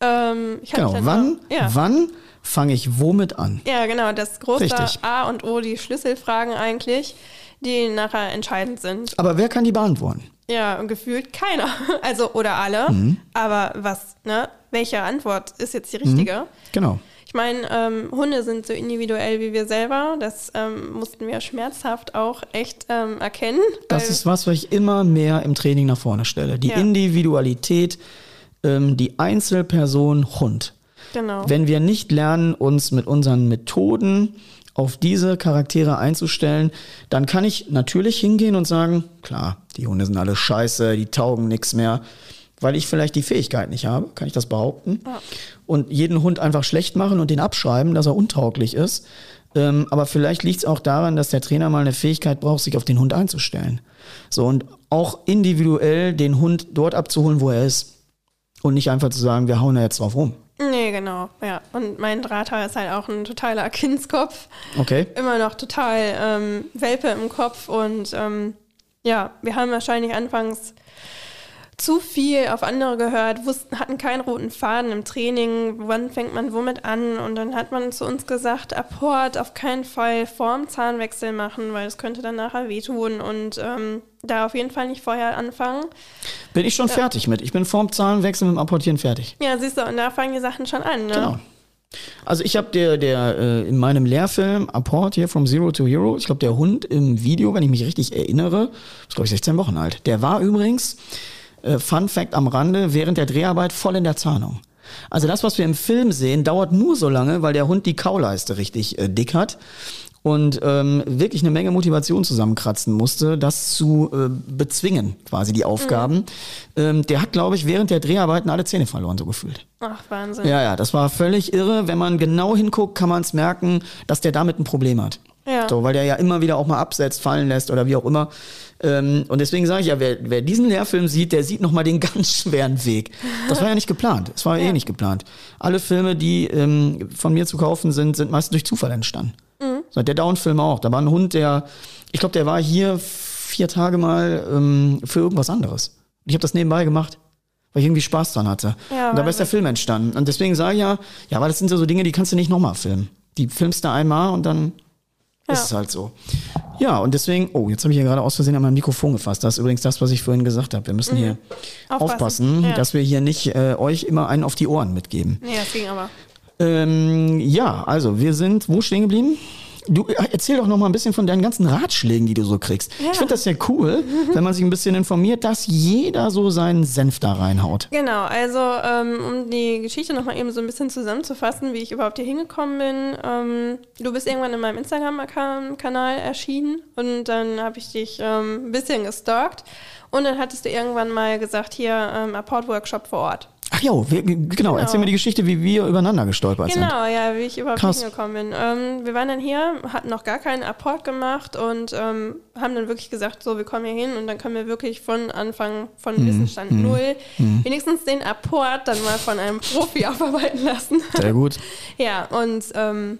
Ähm, Genau, wann, ja. wann fange ich womit an? Ja, genau, das große Richtig. A und O, die Schlüsselfragen eigentlich, die nachher entscheidend sind. Aber wer kann die beantworten? Ja, gefühlt keiner. Also, oder alle. Mhm. Aber was, ne? Welche Antwort ist jetzt die richtige? Genau. Ich meine, ähm, Hunde sind so individuell wie wir selber. Das ähm, mussten wir schmerzhaft auch echt ähm, erkennen. Das ist was, was ich immer mehr im Training nach vorne stelle. Die Ja. Individualität, ähm, die Einzelperson Hund. Genau. Wenn wir nicht lernen, uns mit unseren Methoden auf diese Charaktere einzustellen, dann kann ich natürlich hingehen und sagen, klar, die Hunde sind alle scheiße, die taugen nichts mehr, weil ich vielleicht die Fähigkeit nicht habe, kann ich das behaupten. Und jeden Hund einfach schlecht machen und den abschreiben, dass er untauglich ist. Ähm, aber vielleicht liegt es auch daran, dass der Trainer mal eine Fähigkeit braucht, sich auf den Hund einzustellen. So und auch individuell den Hund dort abzuholen, wo er ist. Und nicht einfach zu sagen, wir hauen da jetzt drauf rum. nee, genau. Ja. Und mein Drahthaar ist halt auch ein totaler Kindskopf. Okay? Immer noch total ähm, Welpe im Kopf. Und ähm, ja, wir haben wahrscheinlich anfangs zu viel auf andere gehört, wussten, hatten keinen roten Faden im Training, wann fängt man womit an und dann hat man zu uns gesagt, Apport auf keinen Fall vorm Zahnwechsel machen, weil es könnte dann nachher wehtun und ähm, da auf jeden Fall nicht vorher anfangen. Bin ich schon fertig mit. Ich bin vorm Zahlenwechsel mit dem Apportieren fertig. Ja, siehst du, und da fangen die Sachen schon an, ne? Genau. Also ich habe der, der äh, in meinem Lehrfilm Apport hier From Zero to Hero, ich glaube der Hund im Video, wenn ich mich richtig erinnere, ist glaube ich 16 Wochen alt. Der war übrigens, äh, Fun Fact am Rande, während der Dreharbeit voll in der Zahnung. Also das, was wir im Film sehen, dauert nur so lange, weil der Hund die Kauleiste richtig äh, dick hat und ähm, wirklich eine Menge Motivation zusammenkratzen musste, das zu äh, bezwingen, quasi die Aufgaben. Ähm, der hat, glaube ich, während der Dreharbeiten alle Zähne verloren, so gefühlt. Ach, Wahnsinn. Ja, ja, das war völlig irre. Wenn man genau hinguckt, kann man es merken, dass der damit ein Problem hat. Ja. So, weil der ja immer wieder auch mal absetzt, fallen lässt oder wie auch immer. Ähm, und deswegen sage ich ja, wer, wer diesen Lehrfilm sieht, der sieht nochmal den ganz schweren Weg. Das war ja nicht geplant. Es war eh nicht geplant. Alle Filme, die ähm, von mir zu kaufen sind, sind meist durch Zufall entstanden. So, der Down-Film auch. Da war ein Hund, der, ich glaube, der war hier vier Tage mal ähm, für irgendwas anderes. Ich habe das nebenbei gemacht, weil ich irgendwie Spaß dran hatte. Ja, und dabei ist der. Film entstanden. Und deswegen sage ich ja, ja, weil das sind ja so Dinge, die kannst du nicht nochmal filmen. Die filmst du einmal und dann Ja. ist es halt so. Ja, und deswegen, oh, jetzt habe ich hier gerade aus Versehen an mein Mikrofon gefasst. Das ist übrigens das, was ich vorhin gesagt habe. Wir müssen hier aufpassen, Aufpassen. Ja. dass wir hier nicht äh, euch immer einen auf die Ohren mitgeben. Nee, das ging aber. Ähm, ja, also wir sind wo stehen geblieben? Du äh, erzähl doch noch mal ein bisschen von deinen ganzen Ratschlägen, die du so kriegst. Ja. Ich finde das ja cool, wenn man sich ein bisschen informiert, dass jeder so seinen Senf da reinhaut. Genau, also ähm, um die Geschichte nochmal eben so ein bisschen zusammenzufassen, wie ich überhaupt hier hingekommen bin. Ähm, du bist irgendwann in meinem Instagram-Kanal erschienen und dann habe ich dich ähm, ein bisschen gestalkt und dann hattest du irgendwann mal gesagt, hier ähm, Apport-Workshop vor Ort. Ach ja, wir, genau, erzähl mir die Geschichte, wie wir übereinander gestolpert sind. Genau, ja, wie ich überhaupt Krass. hingekommen bin. Ähm, wir waren dann hier, hatten noch gar keinen Apport gemacht und ähm, haben dann wirklich gesagt, so, wir kommen hier hin und dann können wir wirklich von Anfang von Mhm. Wissensstand null wenigstens den Apport dann mal von einem Profi aufarbeiten lassen. Sehr gut. ja, und ähm,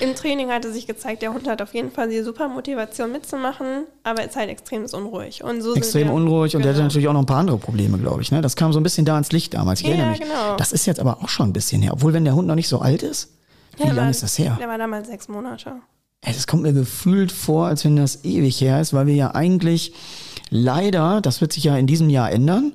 im Training hatte sich gezeigt, der Hund hat auf jeden Fall die super Motivation mitzumachen, aber ist halt extrem unruhig. Und so Extrem wir, unruhig und der hatte Genau. natürlich auch noch ein paar andere Probleme, glaube ich. Ne? Das kam so ein bisschen da ans Licht damals. Ich Ja, erinnere mich. genau. Das ist jetzt aber auch schon ein bisschen her. Obwohl, wenn der Hund noch nicht so alt ist. Wie Der lange war- ist das her? Der war damals sechs Monate. Das kommt mir gefühlt vor, als wenn das ewig her ist, weil wir ja eigentlich leider, das wird sich ja in diesem Jahr ändern,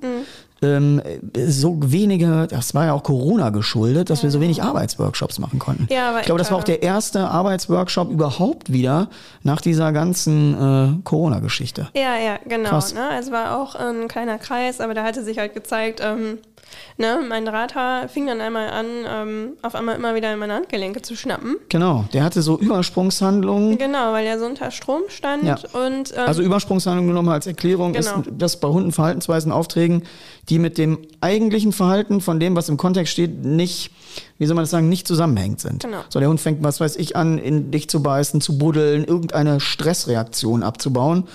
ähm, so wenige, das war ja auch Corona geschuldet, dass wir so wenig Arbeitsworkshops machen konnten. Ja, aber ich glaube, das war auch äh, der erste Arbeitsworkshop überhaupt wieder nach dieser ganzen äh, Corona-Geschichte. Ja, ja, genau. Ne? Also war auch ein kleiner Kreis, aber da hatte sich halt gezeigt, ähm, Ne? Mein Drahthaar fing dann einmal an, ähm, auf einmal immer wieder in meine Handgelenke zu schnappen. Genau, der hatte so Übersprungshandlungen. Genau, weil er so unter Strom stand. Ja. Und, ähm, Also Übersprungshandlungen genommen als Erklärung Genau. ist, dass bei Hunden Verhaltensweisen auftreten, die mit dem eigentlichen Verhalten von dem, was im Kontext steht, nicht, wie soll man das sagen, nicht zusammenhängend sind. Genau. So, der Hund fängt, was weiß ich, an, in dich zu beißen, zu buddeln, irgendeine Stressreaktion abzubauen,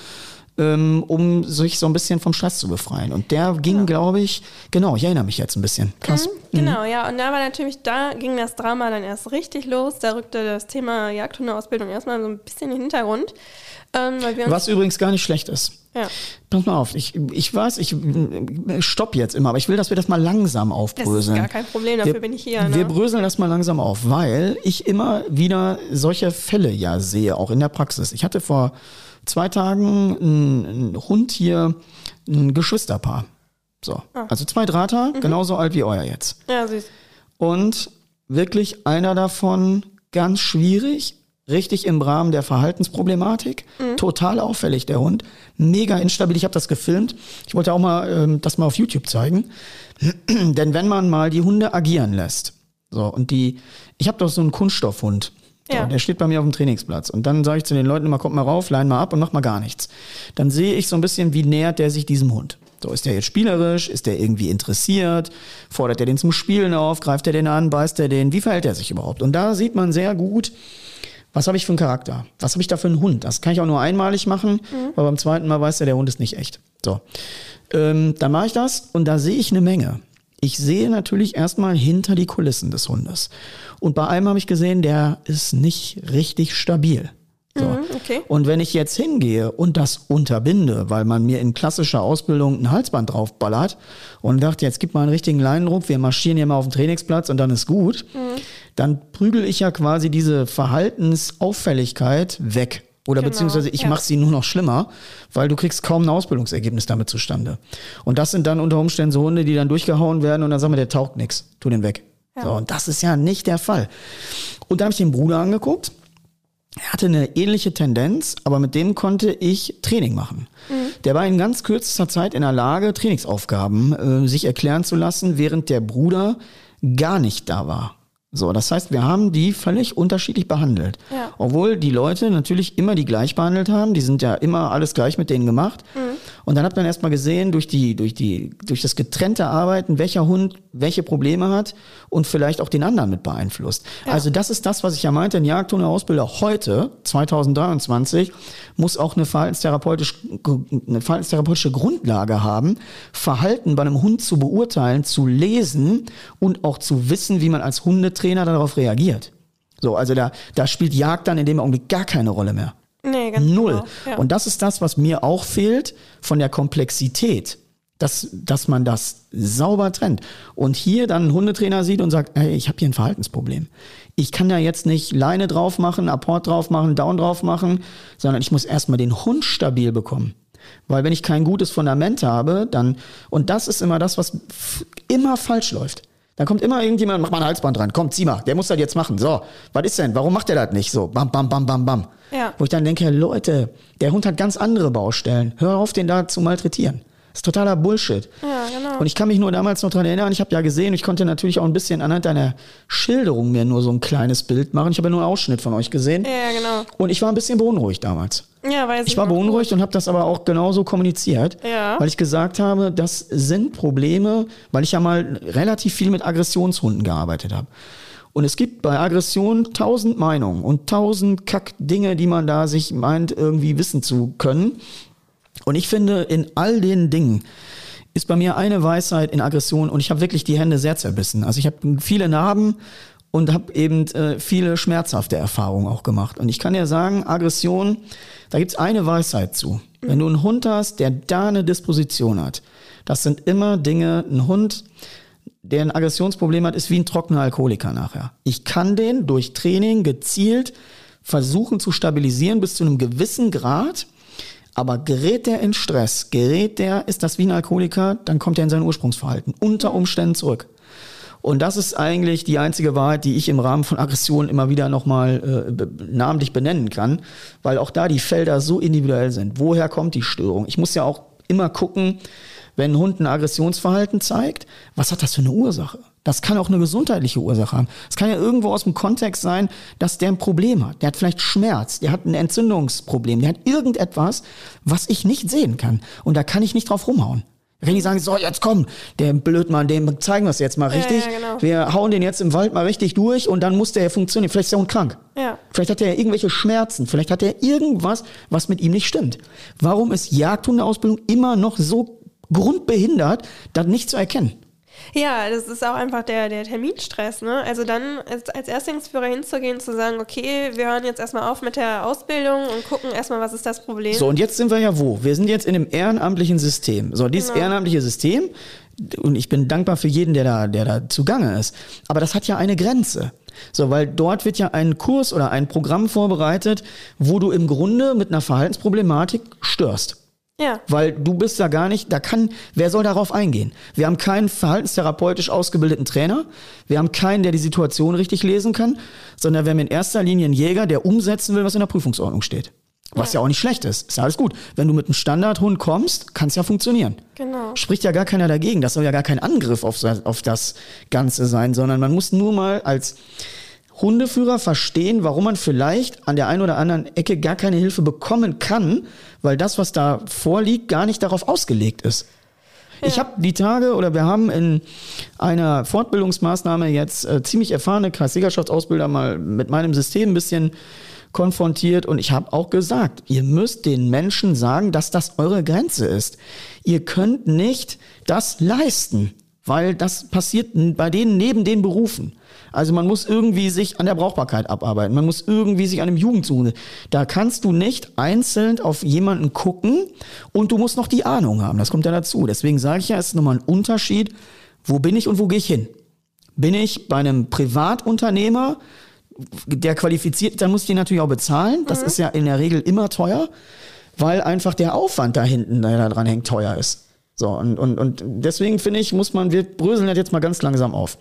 ähm, um sich so ein bisschen vom Stress zu befreien. Und der ging, glaube ich, genau, ich erinnere mich jetzt ein bisschen. Krass. Genau, ja, und da war natürlich, da ging das Drama dann erst richtig los. Da rückte das Thema Jagdhundeausbildung erstmal so ein bisschen in den Hintergrund. Ähm, wir Was übrigens gar nicht schlecht ist. ja, Pass mal auf, ich, ich weiß, ich äh, stopp jetzt immer, aber ich will, dass wir das mal langsam das ist aufbröseln. gar kein Problem, dafür wir, bin ich hier. Wir Ne? bröseln das mal langsam auf, weil ich immer wieder solche Fälle ja sehe, auch in der Praxis. Ich hatte vor zwei Tagen einen, einen Hund hier, ein Geschwisterpaar. So, Ah. also zwei Drahthaar, Mhm. genauso alt wie euer jetzt. Ja, süß. Und wirklich einer davon ganz schwierig, richtig im Rahmen der Verhaltensproblematik, total auffällig der Hund, mega instabil. Ich habe das gefilmt. Ich wollte auch mal ähm, das mal auf YouTube zeigen, denn wenn man mal die Hunde agieren lässt, so und die, ich habe doch so einen Kunststoffhund. So, Ja. Der steht bei mir auf dem Trainingsplatz. Und dann sage ich zu den Leuten immer, kommt mal rauf, lein mal ab und mach mal gar nichts. Dann sehe ich so ein bisschen, wie nähert der sich diesem Hund. So, ist der jetzt spielerisch? Ist der irgendwie interessiert? Fordert er den zum Spielen auf? Greift er den an? Beißt er den? Wie verhält er sich überhaupt? Und da sieht man sehr gut, was habe ich für einen Charakter? Was habe ich da für einen Hund? Das kann ich auch nur einmalig machen, weil beim zweiten Mal weiß er, der Hund ist nicht echt. So. Ähm, dann mache ich das und da sehe ich eine Menge. Ich sehe natürlich erstmal hinter die Kulissen des Hundes. Und bei einem habe ich gesehen, der ist nicht richtig stabil. So. Mhm, okay. Und wenn ich jetzt hingehe und das unterbinde, weil man mir in klassischer Ausbildung ein Halsband draufballert und dachte, jetzt gib mal einen richtigen Leinendruck, wir marschieren hier mal auf den Trainingsplatz und dann ist gut, dann prügel ich ja quasi diese Verhaltensauffälligkeit weg. Oder Genau, beziehungsweise ich ja. mache sie nur noch schlimmer, weil du kriegst kaum ein Ausbildungsergebnis damit zustande. Und das sind dann unter Umständen so Hunde, die dann durchgehauen werden und dann sagen wir, der taugt nix, tu den weg. So, und das ist ja nicht der Fall. Und dann habe ich den Bruder angeguckt. Er hatte eine ähnliche Tendenz, aber mit dem konnte ich Training machen. Der war in ganz kürzester Zeit in der Lage, Trainingsaufgaben äh, sich erklären zu lassen, während der Bruder gar nicht da war. So, das heißt, wir haben die völlig unterschiedlich behandelt. Ja. Obwohl die Leute natürlich immer die gleich behandelt haben, die sind ja immer alles gleich mit denen gemacht. Und dann hat man erstmal gesehen, durch die, durch die, durch das getrennte Arbeiten, welcher Hund welche Probleme hat und vielleicht auch den anderen mit beeinflusst. Also das ist das, was ich ja meinte, ein Jagdhundeausbilder heute, 2023, muss auch eine, verhaltenstherapeutisch, eine verhaltenstherapeutische Grundlage haben, Verhalten bei einem Hund zu beurteilen, zu lesen und auch zu wissen, wie man als Hundetrainer darauf reagiert. So, also da, da spielt Jagd dann in dem Augenblick gar keine Rolle mehr. Nee, ganz Null. Genau. Ja. Und das ist das, was mir auch fehlt von der Komplexität, dass, dass man das sauber trennt. Und hier dann einen Hundetrainer sieht und sagt, hey, ich habe hier ein Verhaltensproblem. Ich kann da jetzt nicht Leine drauf machen, Apport drauf machen, Down drauf machen, sondern ich muss erstmal den Hund stabil bekommen. Weil wenn ich kein gutes Fundament habe, dann, und das ist immer das, was immer falsch läuft. Dann kommt immer irgendjemand, mach mal ein Halsband dran, komm, zieh mal, der muss das jetzt machen. So, was ist denn? Warum macht der das nicht so? Bam, bam, bam, bam, bam. Ja. Wo ich dann denke, Leute, der Hund hat ganz andere Baustellen. Hör auf, den da zu malträtieren. Das ist totaler Bullshit. Ja, genau. Und ich kann mich nur damals noch dran erinnern, ich habe ja gesehen, ich konnte natürlich auch ein bisschen anhand deiner Schilderung mir nur so ein kleines Bild machen. Ich habe ja nur einen Ausschnitt von euch gesehen. ja, genau. Und ich war ein bisschen beunruhigt damals. Ja, weiß Ich war noch. beunruhigt und habe das aber auch genauso kommuniziert, Ja. weil ich gesagt habe, das sind Probleme, weil ich ja mal relativ viel mit Aggressionshunden gearbeitet habe. Und es gibt bei Aggression tausend Meinungen und tausend Kack-Dinge, die man da sich meint, irgendwie wissen zu können. Und ich finde, in all den Dingen ist bei mir eine Weisheit in Aggression und ich habe wirklich die Hände sehr zerbissen. Also ich habe viele Narben und habe eben äh, viele schmerzhafte Erfahrungen auch gemacht. Und ich kann dir sagen, Aggression, da gibt's eine Weisheit zu. Wenn du einen Hund hast, der da eine Disposition hat, das sind immer Dinge, ein Hund, der ein Aggressionsproblem hat, ist wie ein trockener Alkoholiker nachher. Ich kann den durch Training gezielt versuchen zu stabilisieren bis zu einem gewissen Grad. Aber gerät der in Stress, gerät der, ist das wie ein Alkoholiker, dann kommt er in sein Ursprungsverhalten unter Umständen zurück. Und das ist eigentlich die einzige Wahrheit, die ich im Rahmen von Aggression immer wieder nochmal äh, namentlich benennen kann, weil auch da die Felder so individuell sind. Woher kommt die Störung? Ich muss ja auch immer gucken, Wenn ein Hund ein Aggressionsverhalten zeigt, was hat das für eine Ursache? Das kann auch eine gesundheitliche Ursache haben. Es kann ja irgendwo aus dem Kontext sein, dass der ein Problem hat. Der hat vielleicht Schmerz, der hat ein Entzündungsproblem, der hat irgendetwas, was ich nicht sehen kann. Und da kann ich nicht drauf rumhauen. Wenn die sagen, so, jetzt komm, der Blödmann, dem zeigen wir es jetzt mal richtig. Ja, ja, genau. Wir hauen den jetzt im Wald mal richtig durch und dann muss der ja funktionieren. Vielleicht ist der Hund krank. Ja. Vielleicht hat er irgendwelche Schmerzen. Vielleicht hat er irgendwas, was mit ihm nicht stimmt. Warum ist Jagdhundeausbildung immer noch so grundbehindert, das nicht zu erkennen? Ja, das ist auch einfach der, der Terminstress. Ne? Also dann als, als Erstlingsführer hinzugehen, zu sagen, okay, wir hören jetzt erstmal auf mit der Ausbildung und gucken erstmal, was ist das Problem. So, und jetzt sind wir ja wo? Wir sind jetzt in einem ehrenamtlichen System. So, dieses Genau. ehrenamtliche System, und ich bin dankbar für jeden, der da, der da zugange ist. Aber das hat ja eine Grenze. So, weil dort wird ja ein Kurs oder ein Programm vorbereitet, wo du im Grunde mit einer Verhaltensproblematik störst. Ja, Weil du bist da gar nicht, da kann, wer soll darauf eingehen? Wir haben keinen verhaltenstherapeutisch ausgebildeten Trainer, wir haben keinen, der die Situation richtig lesen kann, sondern wir haben in erster Linie einen Jäger, der umsetzen will, was in der Prüfungsordnung steht. Was ja, auch nicht schlecht ist. Ist ja alles gut. Wenn du mit einem Standardhund kommst, kann es ja funktionieren. genau. Spricht ja gar keiner dagegen. Das soll ja gar kein Angriff auf, auf das Ganze sein, sondern man muss nur mal als Hundeführer verstehen, warum man vielleicht an der einen oder anderen Ecke gar keine Hilfe bekommen kann, weil das, was da vorliegt, gar nicht darauf ausgelegt ist. Ich habe die Tage oder wir haben in einer Fortbildungsmaßnahme jetzt äh, ziemlich erfahrene Kreisjägerschaftsausbilder mal mit meinem System ein bisschen konfrontiert und ich habe auch gesagt, ihr müsst den Menschen sagen, dass das eure Grenze ist. Ihr könnt nicht das leisten, weil das passiert bei denen neben den Berufen. Also man muss irgendwie sich an der Brauchbarkeit abarbeiten. Man muss irgendwie sich an dem Jugendsuche. Da kannst du nicht einzeln auf jemanden gucken und du musst noch die Ahnung haben. Das kommt ja dazu. Deswegen sage ich ja, es ist nochmal ein Unterschied. Wo bin ich und wo gehe ich hin? Bin ich bei einem Privatunternehmer, der qualifiziert, ist, dann muss ich den natürlich auch bezahlen. Das ist ja in der Regel immer teuer, weil einfach der Aufwand da hinten, der da dran hängt, teuer ist. So, und, und, und deswegen finde ich, muss man, wir bröseln das jetzt mal ganz langsam auf.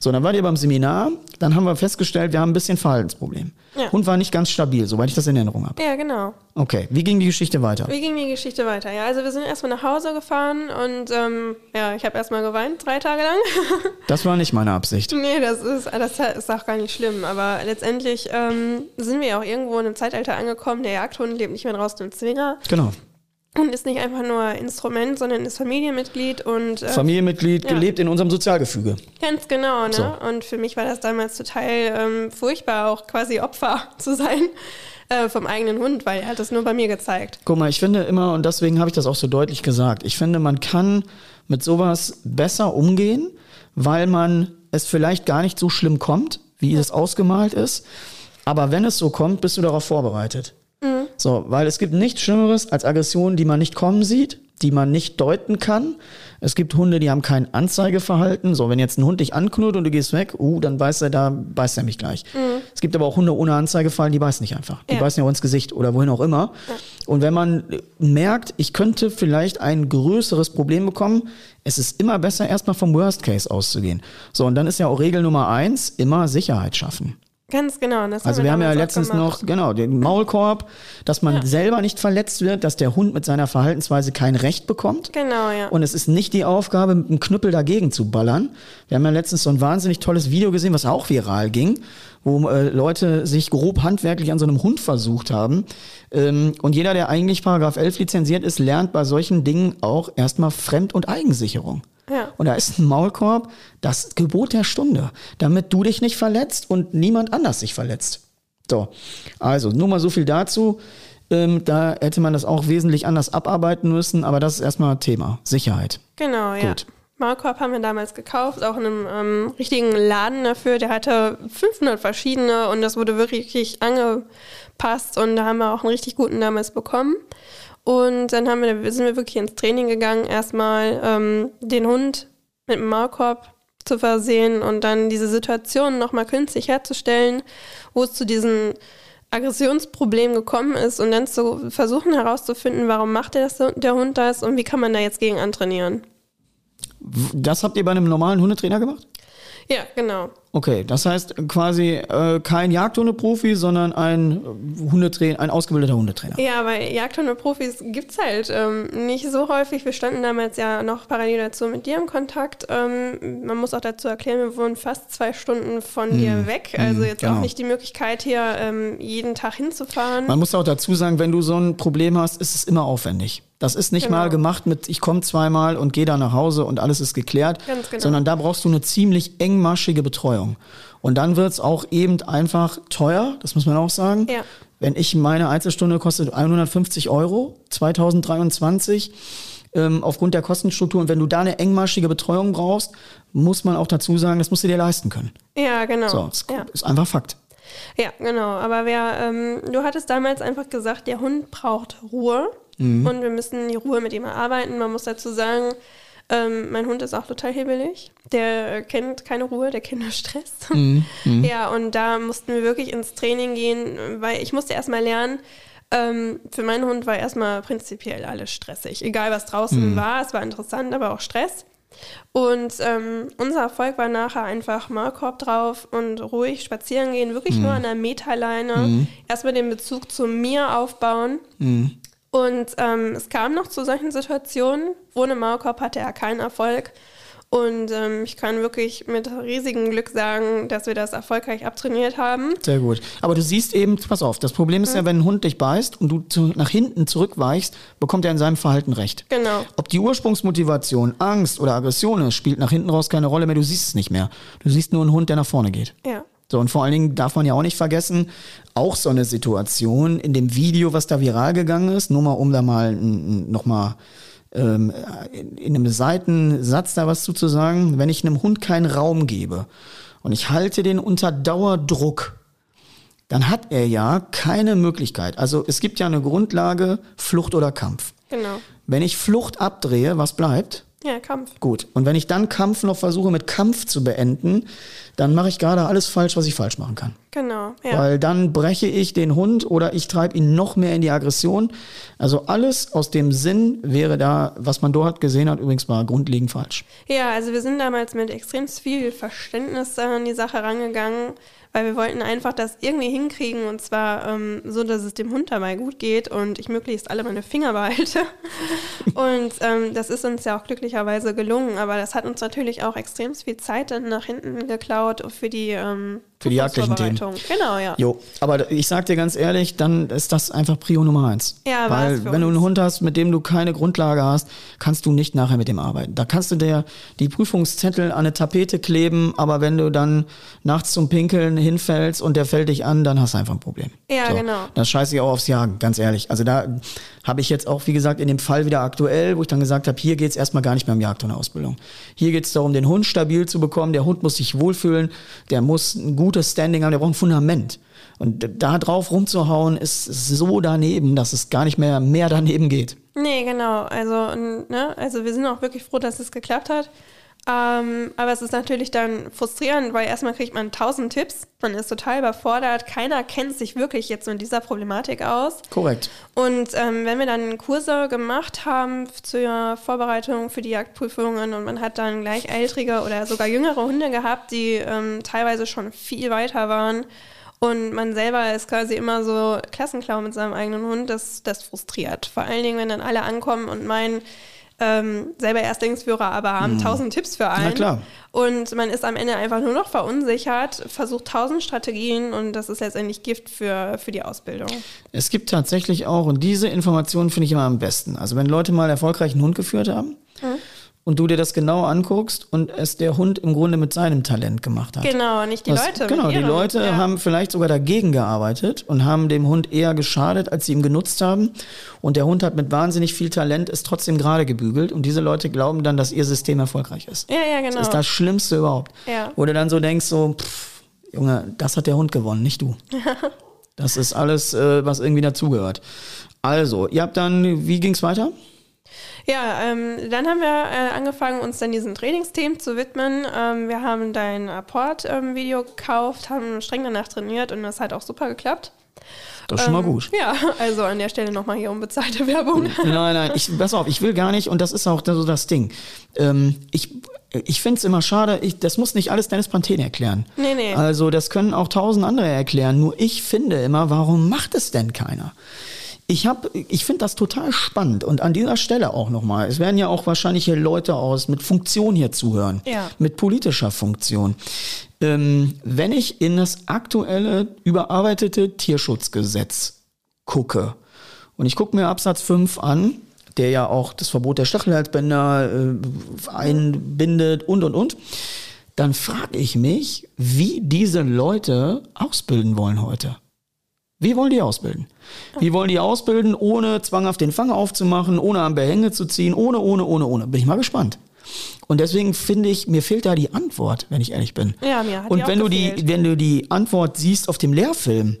So, dann war ihr beim Seminar, dann haben wir festgestellt, wir haben ein bisschen Verhaltensproblem. Ja. Hund war nicht ganz stabil, soweit ich das in Erinnerung habe. Ja, genau. Okay, wie ging die Geschichte weiter? Wie ging die Geschichte weiter? Ja, also wir sind erstmal nach Hause gefahren und ähm, ja, ich habe erstmal geweint, drei Tage lang. Das war nicht meine Absicht. nee, das ist, das ist auch gar nicht schlimm. Aber letztendlich ähm, sind wir ja auch irgendwo in einem Zeitalter angekommen. Der Jagdhund lebt nicht mehr draußen im Zwinger Genau. Und ist nicht einfach nur Instrument, sondern ist Familienmitglied und äh, Familienmitglied, Ja. gelebt in unserem Sozialgefüge. Ganz genau, ne? So. Und für mich war das damals total ähm, furchtbar, auch quasi Opfer zu sein äh, vom eigenen Hund, weil er hat das nur bei mir gezeigt. Guck mal, ich finde immer, und deswegen habe ich das auch so deutlich gesagt, ich finde, man kann mit sowas besser umgehen, weil man es vielleicht gar nicht so schlimm kommt, wie es ausgemalt ist. Aber wenn es so kommt, bist du darauf vorbereitet. So, weil es gibt nichts Schlimmeres als Aggressionen, die man nicht kommen sieht, die man nicht deuten kann. Es gibt Hunde, die haben kein Anzeigeverhalten. So, wenn jetzt ein Hund dich anknurrt und du gehst weg, uh, dann beißt er da, beißt er mich gleich. Es gibt aber auch Hunde ohne Anzeigefallen, die beißen nicht einfach. Die Ja. beißen ja auch ins Gesicht oder wohin auch immer. Und wenn man merkt, ich könnte vielleicht ein größeres Problem bekommen, es ist immer besser, erstmal vom Worst Case auszugehen. So, und dann ist ja auch Regel Nummer eins, immer Sicherheit schaffen. Ganz genau. Also wir haben ja letztens noch, genau, den Maulkorb, dass man Ja. selber nicht verletzt wird, dass der Hund mit seiner Verhaltensweise kein Recht bekommt. Genau, ja. Und es ist nicht die Aufgabe, mit einem Knüppel dagegen zu ballern. Wir haben ja letztens so ein wahnsinnig tolles Video gesehen, was auch viral ging, wo äh, Leute sich grob handwerklich an so einem Hund versucht haben. Ähm, und jeder, der eigentlich Paragraph 11 lizenziert ist, lernt bei solchen Dingen auch erstmal Fremd- und Eigensicherung. Ja. Und da ist ein Maulkorb das Gebot der Stunde, damit du dich nicht verletzt und niemand anders sich verletzt. So, also nur mal so viel dazu. Ähm, da hätte man das auch wesentlich anders abarbeiten müssen, aber das ist erstmal Thema. Sicherheit. Genau, ja. Gut. Maulkorb haben wir damals gekauft, auch in einem ähm, richtigen Laden dafür. Der hatte 500 verschiedene und das wurde wirklich angepasst und da haben wir auch einen richtig guten damals bekommen. Und dann haben wir, sind wir wirklich ins Training gegangen, erstmal ähm, den Hund mit dem Maulkorb zu versehen und dann diese Situation nochmal künstlich herzustellen, wo es zu diesen Aggressionsproblem gekommen ist und dann zu versuchen herauszufinden, warum macht der, das, der Hund das und wie kann man da jetzt gegen antrainieren. Das habt ihr bei einem normalen Hundetrainer gemacht? Ja, genau. Okay, das heißt quasi äh, kein Jagdhundeprofi, sondern ein Hundetrainer, ein ausgebildeter Hundetrainer. Ja, weil Jagdhundeprofis gibt es halt ähm, nicht so häufig. Wir standen damals ja noch parallel dazu mit dir im Kontakt. Ähm, man muss auch dazu erklären, wir wohnen fast zwei Stunden von Hm, dir weg. Also jetzt genau. auch nicht die Möglichkeit, hier ähm, jeden Tag hinzufahren. Man muss auch dazu sagen, wenn du so ein Problem hast, ist es immer aufwendig. Das ist nicht Genau. mal gemacht mit, ich komme zweimal und gehe dann nach Hause und alles ist geklärt, genau. sondern da brauchst du eine ziemlich engmaschige Betreuung. Und dann wird's auch eben einfach teuer, das muss man auch sagen. Ja. Wenn ich meine Einzelstunde kostet 150 Euro 2023 ähm, aufgrund der Kostenstruktur und wenn du da eine engmaschige Betreuung brauchst, muss man auch dazu sagen, das musst du dir leisten können. ja, genau. So, das ja. ist einfach Fakt. Ja, genau. Aber wer, ähm, du hattest damals einfach gesagt, der Hund braucht Ruhe Mhm. und wir müssen die Ruhe mit ihm erarbeiten. Man muss dazu sagen, ähm, mein Hund ist auch total hibbelig. Der kennt keine Ruhe, der kennt nur Stress. Mhm. Ja, und da mussten wir wirklich ins Training gehen, weil ich musste erstmal lernen, ähm, für meinen Hund war erstmal prinzipiell alles stressig. Egal was draußen war, es war interessant, aber auch Stress. Und ähm, unser Erfolg war nachher einfach Maulkorb drauf und ruhig spazieren gehen, wirklich nur an der Metaleine. Erstmal den Bezug zu mir aufbauen. Und ähm, es kam noch zu solchen Situationen. Ohne Maulkorb hatte er keinen Erfolg. Und ähm, ich kann wirklich mit riesigem Glück sagen, dass wir das erfolgreich abtrainiert haben. Sehr gut. Aber du siehst eben, pass auf, das Problem ist ja, wenn ein Hund dich beißt und du zu, nach hinten zurückweichst, bekommt er in seinem Verhalten recht. Genau. Ob die Ursprungsmotivation Angst oder Aggression ist, spielt nach hinten raus keine Rolle mehr. Du siehst es nicht mehr. Du siehst nur einen Hund, der nach vorne geht. Ja. So, und vor allen Dingen darf man ja auch nicht vergessen, auch so eine Situation in dem Video, was da viral gegangen ist, nur mal um da mal nochmal ähm, in, in einem Seitensatz da was zu, zu sagen, wenn ich einem Hund keinen Raum gebe und ich halte den unter Dauerdruck, dann hat er ja keine Möglichkeit. Also es gibt ja eine Grundlage Flucht oder Kampf. Genau. Wenn ich Flucht abdrehe, was bleibt? Ja, Kampf. Gut. Und wenn ich dann Kampf noch versuche mit Kampf zu beenden, dann mache ich gerade alles falsch, was ich falsch machen kann. Genau. Ja. Weil dann breche ich den Hund oder ich treibe ihn noch mehr in die Aggression. Also alles aus dem Sinn wäre da, was man dort gesehen hat, übrigens war grundlegend falsch. Ja, also wir sind damals mit extrem viel Verständnis an die Sache rangegangen, weil wir wollten einfach das irgendwie hinkriegen und zwar ähm, so, dass es dem Hund dabei gut geht und ich möglichst alle meine Finger behalte. und ähm, das ist uns ja auch glücklicherweise gelungen, aber das hat uns natürlich auch extrem viel Zeit dann nach hinten geklaut für die ähm, Für die jagdlichen Themen. Genau, ja. Jo, aber ich sag dir ganz ehrlich, dann ist das einfach Prio Nummer eins. Ja, Weil wenn du einen uns. Hund hast, mit dem du keine Grundlage hast, kannst du nicht nachher mit dem arbeiten. Da kannst du dir die Prüfungszettel an eine Tapete kleben, aber wenn du dann nachts zum Pinkeln hinfällst und der fällt dich an, dann hast du einfach ein Problem. Ja, genau. Das scheiße ich auch aufs Jagen, ganz ehrlich. Also da habe ich jetzt auch, wie gesagt, in dem Fall wieder aktuell, wo ich dann gesagt habe, hier geht's erstmal gar nicht mehr um Jagdhundeausbildung. Hier geht's darum, den Hund stabil zu bekommen. Der Hund muss sich wohlfühlen, der muss ein gutes Standing haben, der braucht ein Fundament. Und da drauf rumzuhauen, ist so daneben, dass es gar nicht mehr mehr daneben geht. Nee, genau. Also, ne, also wir sind auch wirklich froh, dass es geklappt hat. Ähm, aber es ist natürlich dann frustrierend, weil erstmal kriegt man tausend Tipps, man ist total überfordert, keiner kennt sich wirklich jetzt so in dieser Problematik aus. Korrekt. Und ähm, wenn wir dann Kurse gemacht haben zur Vorbereitung für die Jagdprüfungen und man hat dann gleich ältere oder sogar jüngere Hunde gehabt, die ähm, teilweise schon viel weiter waren und man selber ist quasi immer so Klassenclown mit seinem eigenen Hund, das, das frustriert. Vor allen Dingen, wenn dann alle ankommen und meinen, ähm, selber Erstlingsführer, aber haben tausend Tipps für einen. Mhm. klar. Und man ist am Ende einfach nur noch verunsichert, versucht tausend Strategien und das ist letztendlich Gift für, für die Ausbildung. Es gibt tatsächlich auch, und diese Informationen finde ich immer am besten. Also wenn Leute mal erfolgreich einen Hund geführt haben und du dir das genau anguckst und es der Hund im Grunde mit seinem Talent gemacht hat. Genau, nicht die Das- Leute. Genau, die. Leute Ja. haben vielleicht sogar dagegen gearbeitet und haben dem Hund eher geschadet, als sie ihm genutzt haben. Und der Hund hat mit wahnsinnig viel Talent es trotzdem gerade gebügelt. Und diese Leute glauben dann, dass ihr System erfolgreich ist. Ja, ja, genau. Das ist das Schlimmste überhaupt. Ja. Wo du dann so denkst, so, pff, Junge, das hat der Hund gewonnen, nicht du. das ist alles, äh, was irgendwie dazugehört. Also, ihr habt dann, wie ging's weiter? Ja, ähm, dann haben wir äh, angefangen, uns dann diesen Trainingsthemen zu widmen. Ähm, wir haben dein Apport-Video gekauft, haben streng danach trainiert und das hat auch super geklappt. Das ist schon mal Ähm, gut. Ja, also an der Stelle nochmal hier unbezahlte Werbung. Nein, nein, ich, pass auf, ich will gar nicht, und das ist auch so das Ding. Ähm, ich ich finde es immer schade, ich, das muss nicht alles Dennis Pantene erklären. Nee, nee. Also das können auch tausend andere erklären. Nur ich finde immer, warum macht es denn keiner? Ich habe, ich finde das total spannend und an dieser Stelle auch nochmal. Es werden ja auch wahrscheinlich hier Leute aus mit Funktion hier zuhören, Ja. mit politischer Funktion. Ähm, wenn ich in das aktuelle überarbeitete Tierschutzgesetz gucke und ich gucke mir Absatz 5 an, der ja auch das Verbot der Stachelhalsbänder äh, einbindet und und und, dann frage ich mich, wie diese Leute ausbilden wollen heute. Wie wollen die ausbilden? Wie wollen die ausbilden, ohne zwanghaft den Fang aufzumachen, ohne am Behänge zu ziehen, ohne, ohne, ohne, ohne? Bin ich mal gespannt. Und deswegen finde ich, mir fehlt da die Antwort, wenn ich ehrlich bin. Ja, mir hat Und wenn du die, wenn du die Antwort siehst auf dem Lehrfilm,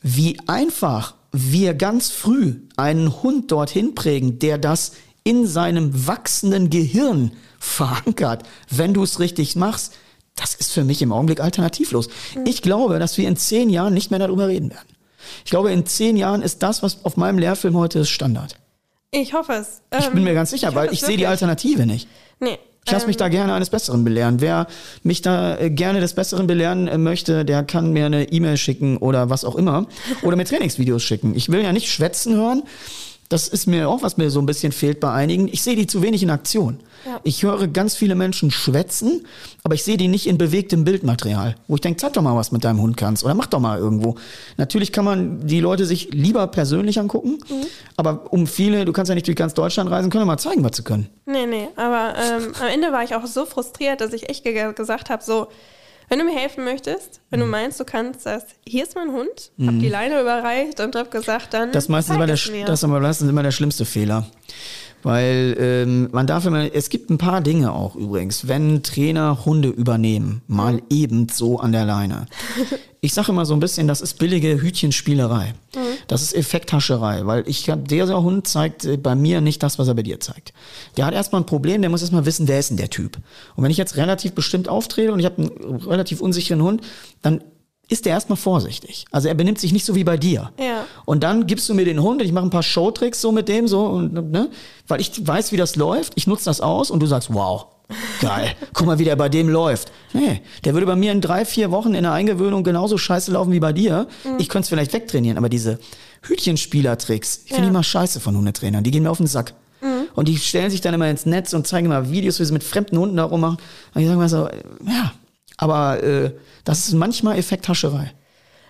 wie einfach wir ganz früh einen Hund dorthin prägen, der das in seinem wachsenden Gehirn verankert, wenn du es richtig machst, das ist für mich im Augenblick alternativlos. Ich glaube, dass wir in zehn Jahren nicht mehr darüber reden werden. Ich glaube, in zehn Jahren ist das, was auf meinem Lehrfilm heute ist, Standard. Ich hoffe es. Ich bin mir ganz sicher, weil hoffe ich sehe die. Alternative nicht. Nee. Ich lasse mich ähm, da gerne eines Besseren belehren. Wer mich da äh, gerne des Besseren belehren äh, möchte, der kann mir eine E-Mail schicken oder was auch immer. Oder mir Trainingsvideos schicken. Ich will ja nicht schwätzen hören. Das ist mir auch, was mir so ein bisschen fehlt bei einigen. Ich sehe die zu wenig in Aktion. Ja. Ich höre ganz viele Menschen schwätzen, aber ich sehe die nicht in bewegtem Bildmaterial. Wo ich denke, zeig doch mal, was mit deinem Hund kannst. Oder mach doch mal irgendwo. Natürlich kann man die Leute sich lieber persönlich angucken. Mhm. Aber um viele, du kannst ja nicht durch ganz Deutschland reisen, können wir mal zeigen, was sie können. Nee, nee, aber ähm, am Ende war ich auch so frustriert, dass ich echt ge gesagt habe, so, wenn du mir helfen möchtest, wenn Mhm. du meinst, du kannst das, hier ist mein Hund, hab die Leine überreicht und hab gesagt, dann Das ist meistens immer der, mir. das ist aber meistens immer der schlimmste Fehler. Weil ähm, man darf immer, es gibt ein paar Dinge auch übrigens, wenn Trainer Hunde übernehmen, mal eben so an der Leine. Ich sage immer so ein bisschen, das ist billige Hütchenspielerei. Das ist Effekthascherei, weil ich hab, dieser Hund zeigt äh, bei mir nicht das, was er bei dir zeigt. Der hat erstmal ein Problem, der muss erstmal wissen, wer ist denn der Typ. Und wenn ich jetzt relativ bestimmt auftrete und ich habe einen relativ unsicheren Hund, dann ist der erstmal vorsichtig. Also er benimmt sich nicht so wie bei dir. Ja. Und dann gibst du mir den Hund und ich mache ein paar Showtricks so mit dem so und ne, weil ich weiß, wie das läuft. Ich nutze das aus und du sagst, wow, geil. Guck mal, wie der bei dem läuft. Nee, der würde bei mir in drei, vier Wochen in der Eingewöhnung genauso scheiße laufen wie bei dir. Ich könnte es vielleicht wegtrainieren, aber diese Hütchenspieler-Tricks, ich finde Ja. die mal scheiße von Hundetrainern. Die gehen mir auf den Sack. Und die stellen sich dann immer ins Netz und zeigen immer Videos, wie sie mit fremden Hunden da rummachen. Und ich sage mal so, äh, ja, aber äh, das ist manchmal Effekthascherei.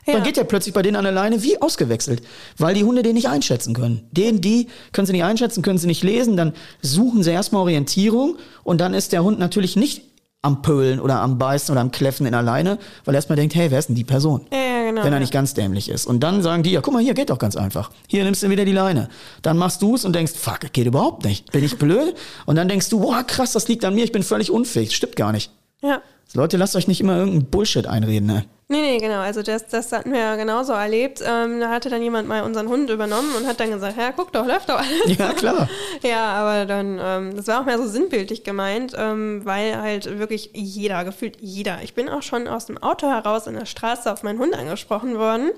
Ja. Dann geht der plötzlich bei denen an der Leine wie ausgewechselt, weil die Hunde den nicht einschätzen können. Den, die können sie nicht einschätzen, können sie nicht lesen, dann suchen sie erstmal Orientierung und dann ist der Hund natürlich nicht am Pölen oder am Beißen oder am Kläffen in der Leine, weil er erstmal denkt, hey, wer ist denn die Person? Ja, ja, genau. Wenn er nicht ganz dämlich ist. Und dann sagen die, ja, guck mal, hier geht doch ganz einfach. Hier nimmst du wieder die Leine. Dann machst du es und denkst, fuck, geht überhaupt nicht. Bin ich blöd? Und dann denkst du, boah, krass, das liegt an mir, ich bin völlig unfähig. Stimmt gar nicht. Ja. Leute, lasst euch nicht immer irgendeinen Bullshit einreden, ne? Nee, nee, genau. Also das, das hatten wir ja genauso erlebt. Ähm, da hatte dann jemand mal unseren Hund übernommen und hat dann gesagt, ja, guck doch, läuft doch alles. Ja, klar. Ja, aber dann, ähm, das war auch mehr so sinnbildlich gemeint, ähm, weil halt wirklich jeder, gefühlt jeder, ich bin auch schon aus dem Auto heraus in der Straße auf meinen Hund angesprochen worden,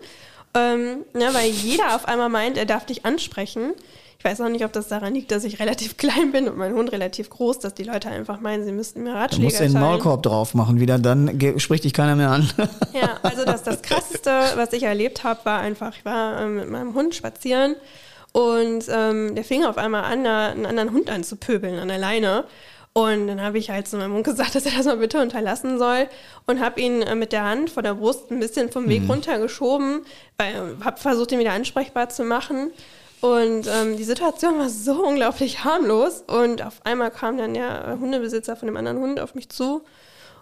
ähm, ne, weil jeder auf einmal meint, er darf dich ansprechen. Ich weiß auch nicht, ob das daran liegt, dass ich relativ klein bin und mein Hund relativ groß, dass die Leute einfach meinen, sie müssten mir Du Ratschläge musst den. Maulkorb drauf machen wieder, dann spricht dich keiner mehr an. Ja, also das, das Krasseste, was ich erlebt habe, war einfach, ich war ähm, mit meinem Hund spazieren und ähm, der fing auf einmal an, einen anderen Hund anzupöbeln an der Leine. Und dann habe ich halt zu meinem Hund gesagt, dass er das mal bitte unterlassen soll und habe ihn äh, mit der Hand vor der Brust ein bisschen vom Weg runtergeschoben, weil habe versucht, ihn wieder ansprechbar zu machen. Und ähm, die Situation war so unglaublich harmlos. Und auf einmal kam dann der Hundebesitzer von dem anderen Hund auf mich zu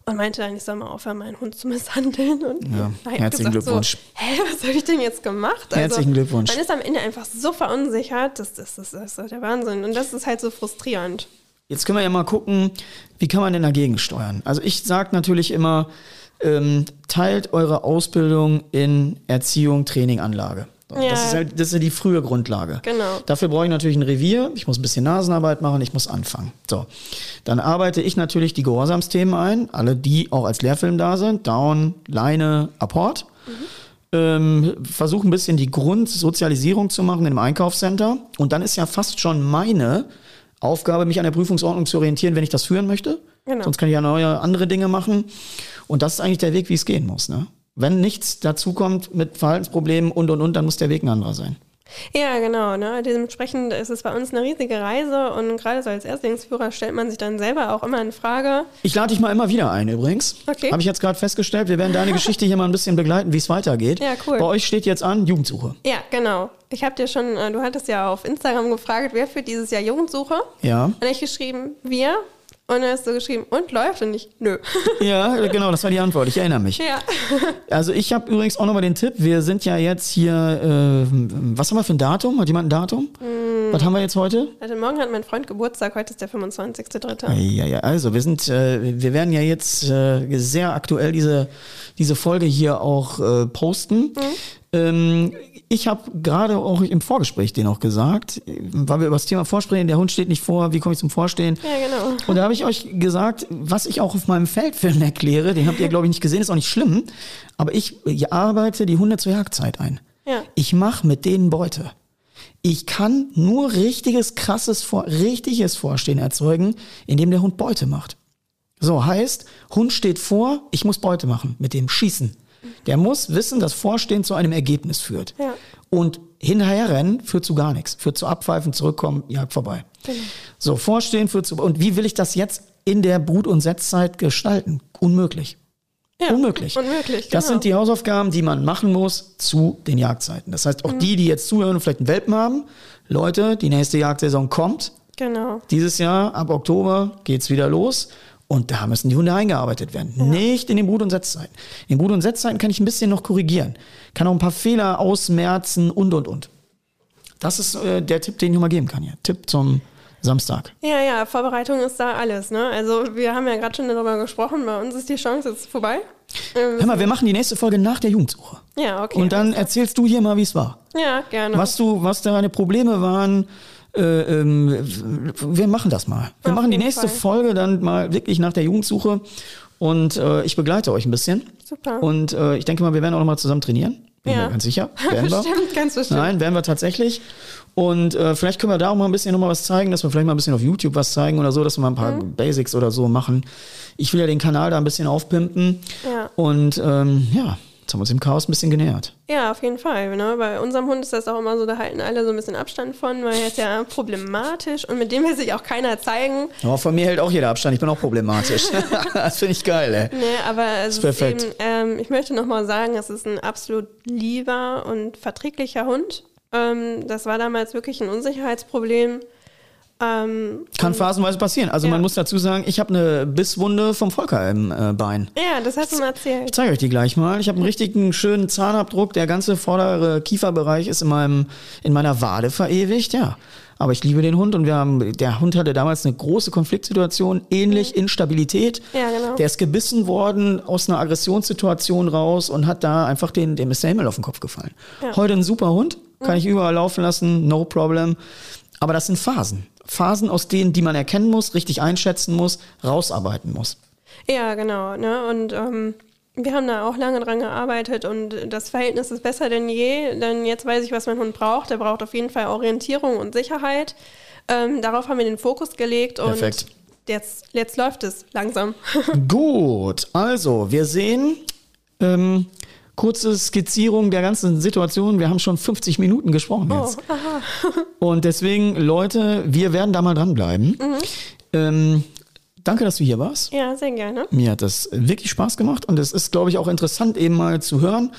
und meinte dann, ich soll mal aufhören, meinen Hund zu misshandeln. Und Ja, herzlichen gesagt Glückwunsch. So, Hä, was habe ich denn jetzt gemacht? Also, Herzlichen Glückwunsch. Man ist am Ende einfach so verunsichert, das, das, das, das ist der Wahnsinn. Und das ist halt so frustrierend. Jetzt können wir ja mal gucken, wie kann man denn dagegen steuern? Also ich sage natürlich immer, ähm, teilt eure Ausbildung in Erziehung, Training, Anlage. Ja. Das, ist ja, das ist ja die frühe Grundlage. Genau. Dafür brauche ich natürlich ein Revier, ich muss ein bisschen Nasenarbeit machen, ich muss anfangen. So, dann arbeite ich natürlich die Gehorsamsthemen ein, alle die auch als Lehrfilm da sind, Down, Leine, Apport. Ähm, versuche ein bisschen die Grundsozialisierung zu machen im Einkaufscenter. Und dann ist ja fast schon meine Aufgabe, mich an der Prüfungsordnung zu orientieren, wenn ich das führen möchte. Genau. Sonst kann ich ja neue andere Dinge machen. Und das ist eigentlich der Weg, wie es gehen muss. Ne? Wenn nichts dazukommt mit Verhaltensproblemen und und und, dann muss der Weg ein anderer sein. Ja, genau. Ne? Dementsprechend ist es bei uns eine riesige Reise und gerade so als Erstlingsführer stellt man sich dann selber auch immer in Frage. Ich lade dich mal immer wieder ein übrigens. Okay. Habe ich jetzt gerade festgestellt. Wir werden deine Geschichte hier mal ein bisschen begleiten, wie es weitergeht. Ja, cool. Bei euch steht jetzt an Jugendsuche. Ja, genau. Ich habe dir schon, äh, du hattest ja auf Instagram gefragt, wer führt dieses Jahr Jugendsuche? Ja. Und ich geschrieben, wir. Und dann hast du geschrieben, und läuft? Und ich, nö. Ja, genau, das war die Antwort. Ich erinnere mich. ja. Also ich habe übrigens auch nochmal den Tipp, wir sind ja jetzt hier, äh, was haben wir für ein Datum? Hat jemand ein Datum? Mm. Was haben wir jetzt heute? Also morgen hat mein Freund Geburtstag, heute ist der 25.3. Ja, ja, also wir sind, äh, wir werden ja jetzt äh, sehr aktuell diese, diese Folge hier auch äh, posten. Ähm, ich habe gerade auch im Vorgespräch den auch gesagt, weil wir über das Thema Vorsprechen, der Hund steht nicht vor, wie komme ich zum Vorstehen? Ja, genau. Und da habe ich euch gesagt, was ich auch auf meinem Feldfilm erkläre, den habt ihr, glaube ich, nicht gesehen, ist auch nicht schlimm, aber ich, arbeite die Hunde zur Jagdzeit ein. Ja. Ich mache mit denen Beute. Ich kann nur richtiges, krasses, Vor richtiges Vorstehen erzeugen, indem der Hund Beute macht. So heißt, Hund steht vor, ich muss Beute machen, mit dem Schießen. Der muss wissen, dass Vorstehen zu einem Ergebnis führt. Ja. Und hinterherrennen führt zu gar nichts. Führt zu Abpfeifen, zurückkommen, Jagd vorbei. So, Vorstehen führt zu. Und wie will ich das jetzt in der Brut- und Setzzeit gestalten? Unmöglich. Ja, Unmöglich. Unmöglich, Das genau. sind die Hausaufgaben, die man machen muss zu den Jagdzeiten. Das heißt, auch Mhm. die, die jetzt zuhören und vielleicht einen Welpen haben, Leute, die nächste Jagdsaison kommt. Genau. Dieses Jahr, ab Oktober, geht's wieder los. Und da müssen die Hunde eingearbeitet werden. Nicht in den Brut- und Setzzeiten. In den Brut- und Setzzeiten kann ich ein bisschen noch korrigieren. Kann auch ein paar Fehler ausmerzen und, und, und. Das ist äh, der Tipp, den ich mal geben kann hier. Tipp zum Samstag. Ja, ja, Vorbereitung ist da alles. Ne? Also wir haben ja gerade schon darüber gesprochen, bei uns ist die Chance jetzt vorbei. Ähm, Hör mal, wir machen die nächste Folge nach der Jugendsuche. ja, okay. Und dann erzählst du hier mal, wie es war. ja, gerne. was du, was deine Probleme waren. Äh, ähm, wir machen das mal. Wir Auf machen die nächste Fall. Folge dann mal wirklich nach der Jugendsuche und äh, ich begleite euch ein bisschen. Super. Und äh, ich denke mal, wir werden auch noch mal zusammen trainieren. Bin Ja. mir ganz sicher. Werden wir. Bestimmt, ganz bestimmt. Nein, werden wir tatsächlich. Und äh, vielleicht können wir da auch mal ein bisschen noch mal was zeigen, dass wir vielleicht mal ein bisschen auf YouTube was zeigen oder so, dass wir mal ein paar Mhm. Basics oder so machen. Ich will ja den Kanal da ein bisschen aufpimpen. Ja. Und ähm, ja, jetzt haben wir uns dem Chaos ein bisschen genähert. Ja, auf jeden Fall. Ne? Bei unserem Hund ist das auch immer so, da halten alle so ein bisschen Abstand von, weil er ist ja problematisch und mit dem will sich auch keiner zeigen. Aber von mir hält auch jeder Abstand. Ich bin auch problematisch. das finde ich geil, ey. Ne, aber also Ist perfekt. Eben, ähm, ich möchte nochmal sagen, es ist ein absolut lieber und verträglicher Hund. Ähm, das war damals wirklich ein Unsicherheitsproblem. Ähm, Kann phasenweise passieren. Also Ja. man muss dazu sagen, ich habe eine Bisswunde vom Volker im äh, Bein. ja, das hast du mir Ich erzählt. zeige euch die gleich mal. Ich habe einen richtigen schönen Zahnabdruck. Der ganze vordere Kieferbereich ist in meinem in meiner Wade verewigt. Ja, aber ich liebe den Hund und wir haben der Hund hatte damals eine große Konfliktsituation, ähnlich Instabilität. Ja, genau. Der ist gebissen worden aus einer Aggressionssituation raus und hat da einfach den dem ist der Himmel auf den Kopf gefallen. Ja. Heute ein super Hund, kann ich überall laufen lassen, no problem. Aber das sind Phasen. Phasen, aus denen, die man erkennen muss, richtig einschätzen muss, rausarbeiten muss. Ja, genau. Ne? Und ähm, wir haben da auch lange dran gearbeitet und das Verhältnis ist besser denn je, denn jetzt weiß ich, was mein Hund braucht. Er braucht auf jeden Fall Orientierung und Sicherheit. Ähm, darauf haben wir den Fokus gelegt und Perfekt. Jetzt, jetzt läuft es langsam. Gut, also wir sehen, ähm, kurze Skizzierung der ganzen Situation. Wir haben schon 50 Minuten gesprochen Oh, jetzt. Und deswegen, Leute, wir werden da mal dranbleiben. Mhm. Ähm, danke, dass du hier warst. ja, sehr gerne. Mir hat das wirklich Spaß gemacht und es ist, glaube ich, auch interessant, eben mal zu hören.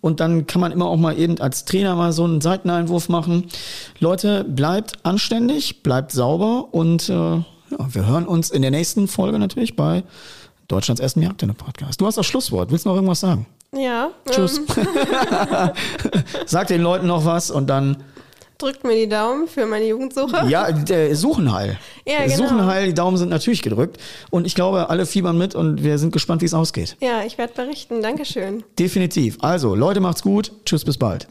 Und dann kann man immer auch mal eben als Trainer mal so einen Seiteneinwurf machen. Leute, bleibt anständig, bleibt sauber und äh, ja, wir hören uns in der nächsten Folge natürlich bei Deutschlands ersten Jagdhunde-Podcast. Du hast das Schlusswort. Willst du noch irgendwas sagen? Ja, Tschüss. Ähm, Sag den Leuten noch was und dann, drückt mir die Daumen für meine Jugendsuche. ja, der Suchenheil. Ja, genau. Suchenheil, die Daumen sind natürlich gedrückt. Und ich glaube, alle fiebern mit und wir sind gespannt, wie es ausgeht. Ja, ich werde berichten. Dankeschön. Definitiv. Also, Leute, macht's gut. Tschüss, bis bald.